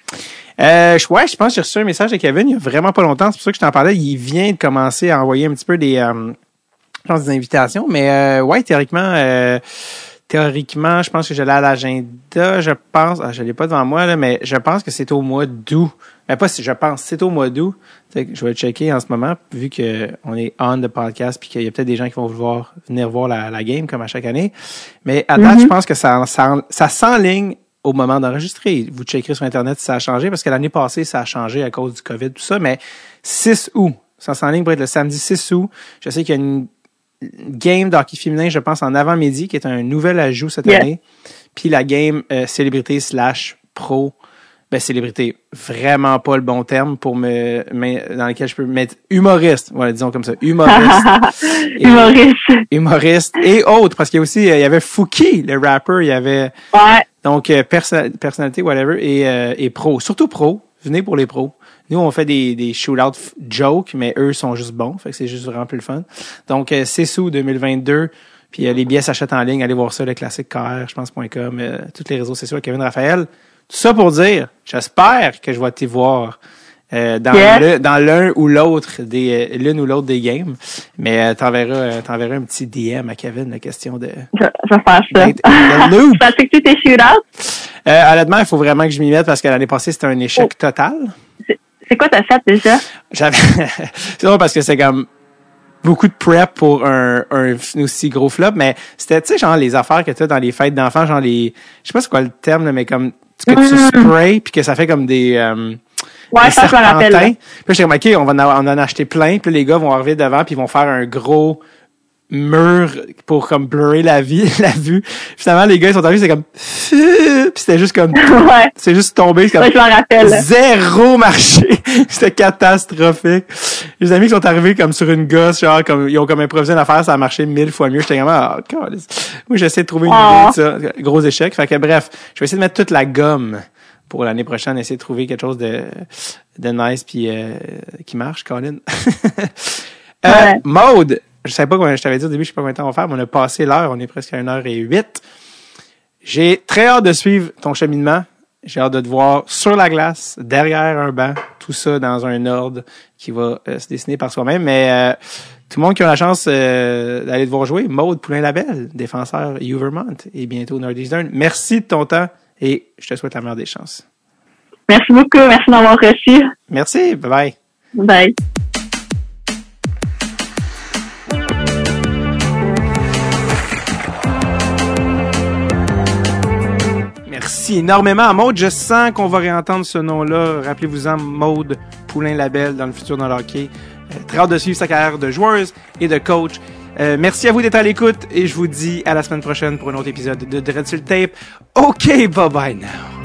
Euh, je- ouais, je pense que j'ai reçu un message de Kevin il y a vraiment pas longtemps. C'est pour ça que je t'en parlais. Il vient de commencer à envoyer un petit peu des, euh, je pense des invitations. Mais euh, ouais, théoriquement, euh, théoriquement, je pense que j'allais à l'agenda, je pense, ah, je l'ai pas devant moi, là, mais je pense que c'est au mois d'août. Mais pas si je pense, c'est au mois d'août. Je vais checker en ce moment, vu que on est on the podcast, puis qu'il y a peut-être des gens qui vont vouloir venir voir la, la game comme à chaque année. Mais à date, je pense que ça, ça, ça s'enligne au moment d'enregistrer. Vous checkerez sur Internet si ça a changé, parce que l'année passée, ça a changé à cause du COVID, tout ça, mais 6 août. Ça s'enligne pour être le samedi 6 août. Je sais qu'il y a une game d'hockey féminin, je pense, en avant-midi, qui est un nouvel ajout cette
Yeah.
année. Puis la game euh, célébrité slash pro. Ben, célébrité, vraiment pas le bon terme pour me, mais dans lequel je peux mettre humoriste. Voilà, disons comme ça. Humoriste. *laughs* Et-
Humoriste.
humoriste et autres. Parce qu'il y a aussi, il y avait Fouki, le rapper, il y avait,
Ouais.
donc, euh, perso- personnalité, whatever, et, euh, et pro. Surtout pro. Venez pour les pros. Nous, on fait des, des shootouts f- jokes, mais eux sont juste bons. Fait que c'est juste vraiment plus le fun. Donc, euh, c'est sous 2022. Puis euh, les billets s'achètent en ligne. Allez voir ça, le classique KR, je pense.com, euh, tous les réseaux sociaux, Kevin Raphaël. Tout ça pour dire, j'espère que je vais t'y voir. euh, dans
Yes.
le- dans l'un ou l'autre des euh, l'une ou l'autre des games mais euh, t'enverras euh, t'enverras un petit DM à Kevin la question de
Je, je vais faire ça. Ça *laughs* fait que tu tes shootouts?
Euh, honnêtement, il faut vraiment que je m'y mette parce que l'année passée, c'était un échec
Oh.
total.
C'est quoi t'as fait déjà?
J'avais, *laughs* c'est drôle parce que c'est comme beaucoup de prep pour un, un aussi gros flop, mais c'était, tu sais, genre les affaires que tu as dans les fêtes d'enfants, genre les, je sais pas c'est quoi le terme, là, mais comme, que tu
Mm.
sprays puis que ça fait comme des, euh,
Ouais,
des
ça, je me rappelle.
Puis j'étais comme, OK, on va en, on en a acheté plein. Puis les gars vont arriver devant puis ils vont faire un gros mur pour comme blurrer la vie, *laughs* la vue. Finalement, les gars, ils sont arrivés, c'est comme, *laughs* puis c'était juste comme, *laughs*
ouais.
c'est juste tombé, c'est comme,
je rappelle.
Zéro marché. C'était catastrophique. Les amis qui sont arrivés comme sur une gosse, genre, comme, ils ont comme improvisé une affaire, ça a marché mille fois mieux. J'étais comme, ah, câlisse. Moi, j'essaie de trouver une
Oh.
idée de ça. Gros échec. Fait que bref, je vais essayer de mettre toute la gomme pour l'année prochaine, essayer de trouver quelque chose de, de nice puis euh, qui marche, Colin. euh,
Ouais.
Maude, je savais pas comment je t'avais dit au début, je sais pas combien de temps on va faire, mais on a passé l'heure, on est presque à une heure et huit. J'ai très hâte de suivre ton cheminement. J'ai hâte de te voir sur la glace, derrière un banc, tout ça dans un ordre qui va euh, se dessiner par soi-même. Mais euh, tout le monde qui a la chance euh, d'aller te voir jouer, Maude Poulain-Labelle, défenseur U Vermont et bientôt Northeastern. Merci de ton temps et je te souhaite la meilleure des chances.
Merci beaucoup. Merci d'avoir reçu.
Merci, bye bye.
Bye.
Merci énormément à Maude. Je sens qu'on va réentendre ce nom-là. Rappelez-vous-en, Maude Poulain-Labelle dans le futur dans le hockey. Euh, très hâte de suivre sa carrière de joueuse et de coach. Euh, merci à vous d'être à l'écoute et je vous dis à la semaine prochaine pour un autre épisode de Dread sur le tape. OK, bye bye now.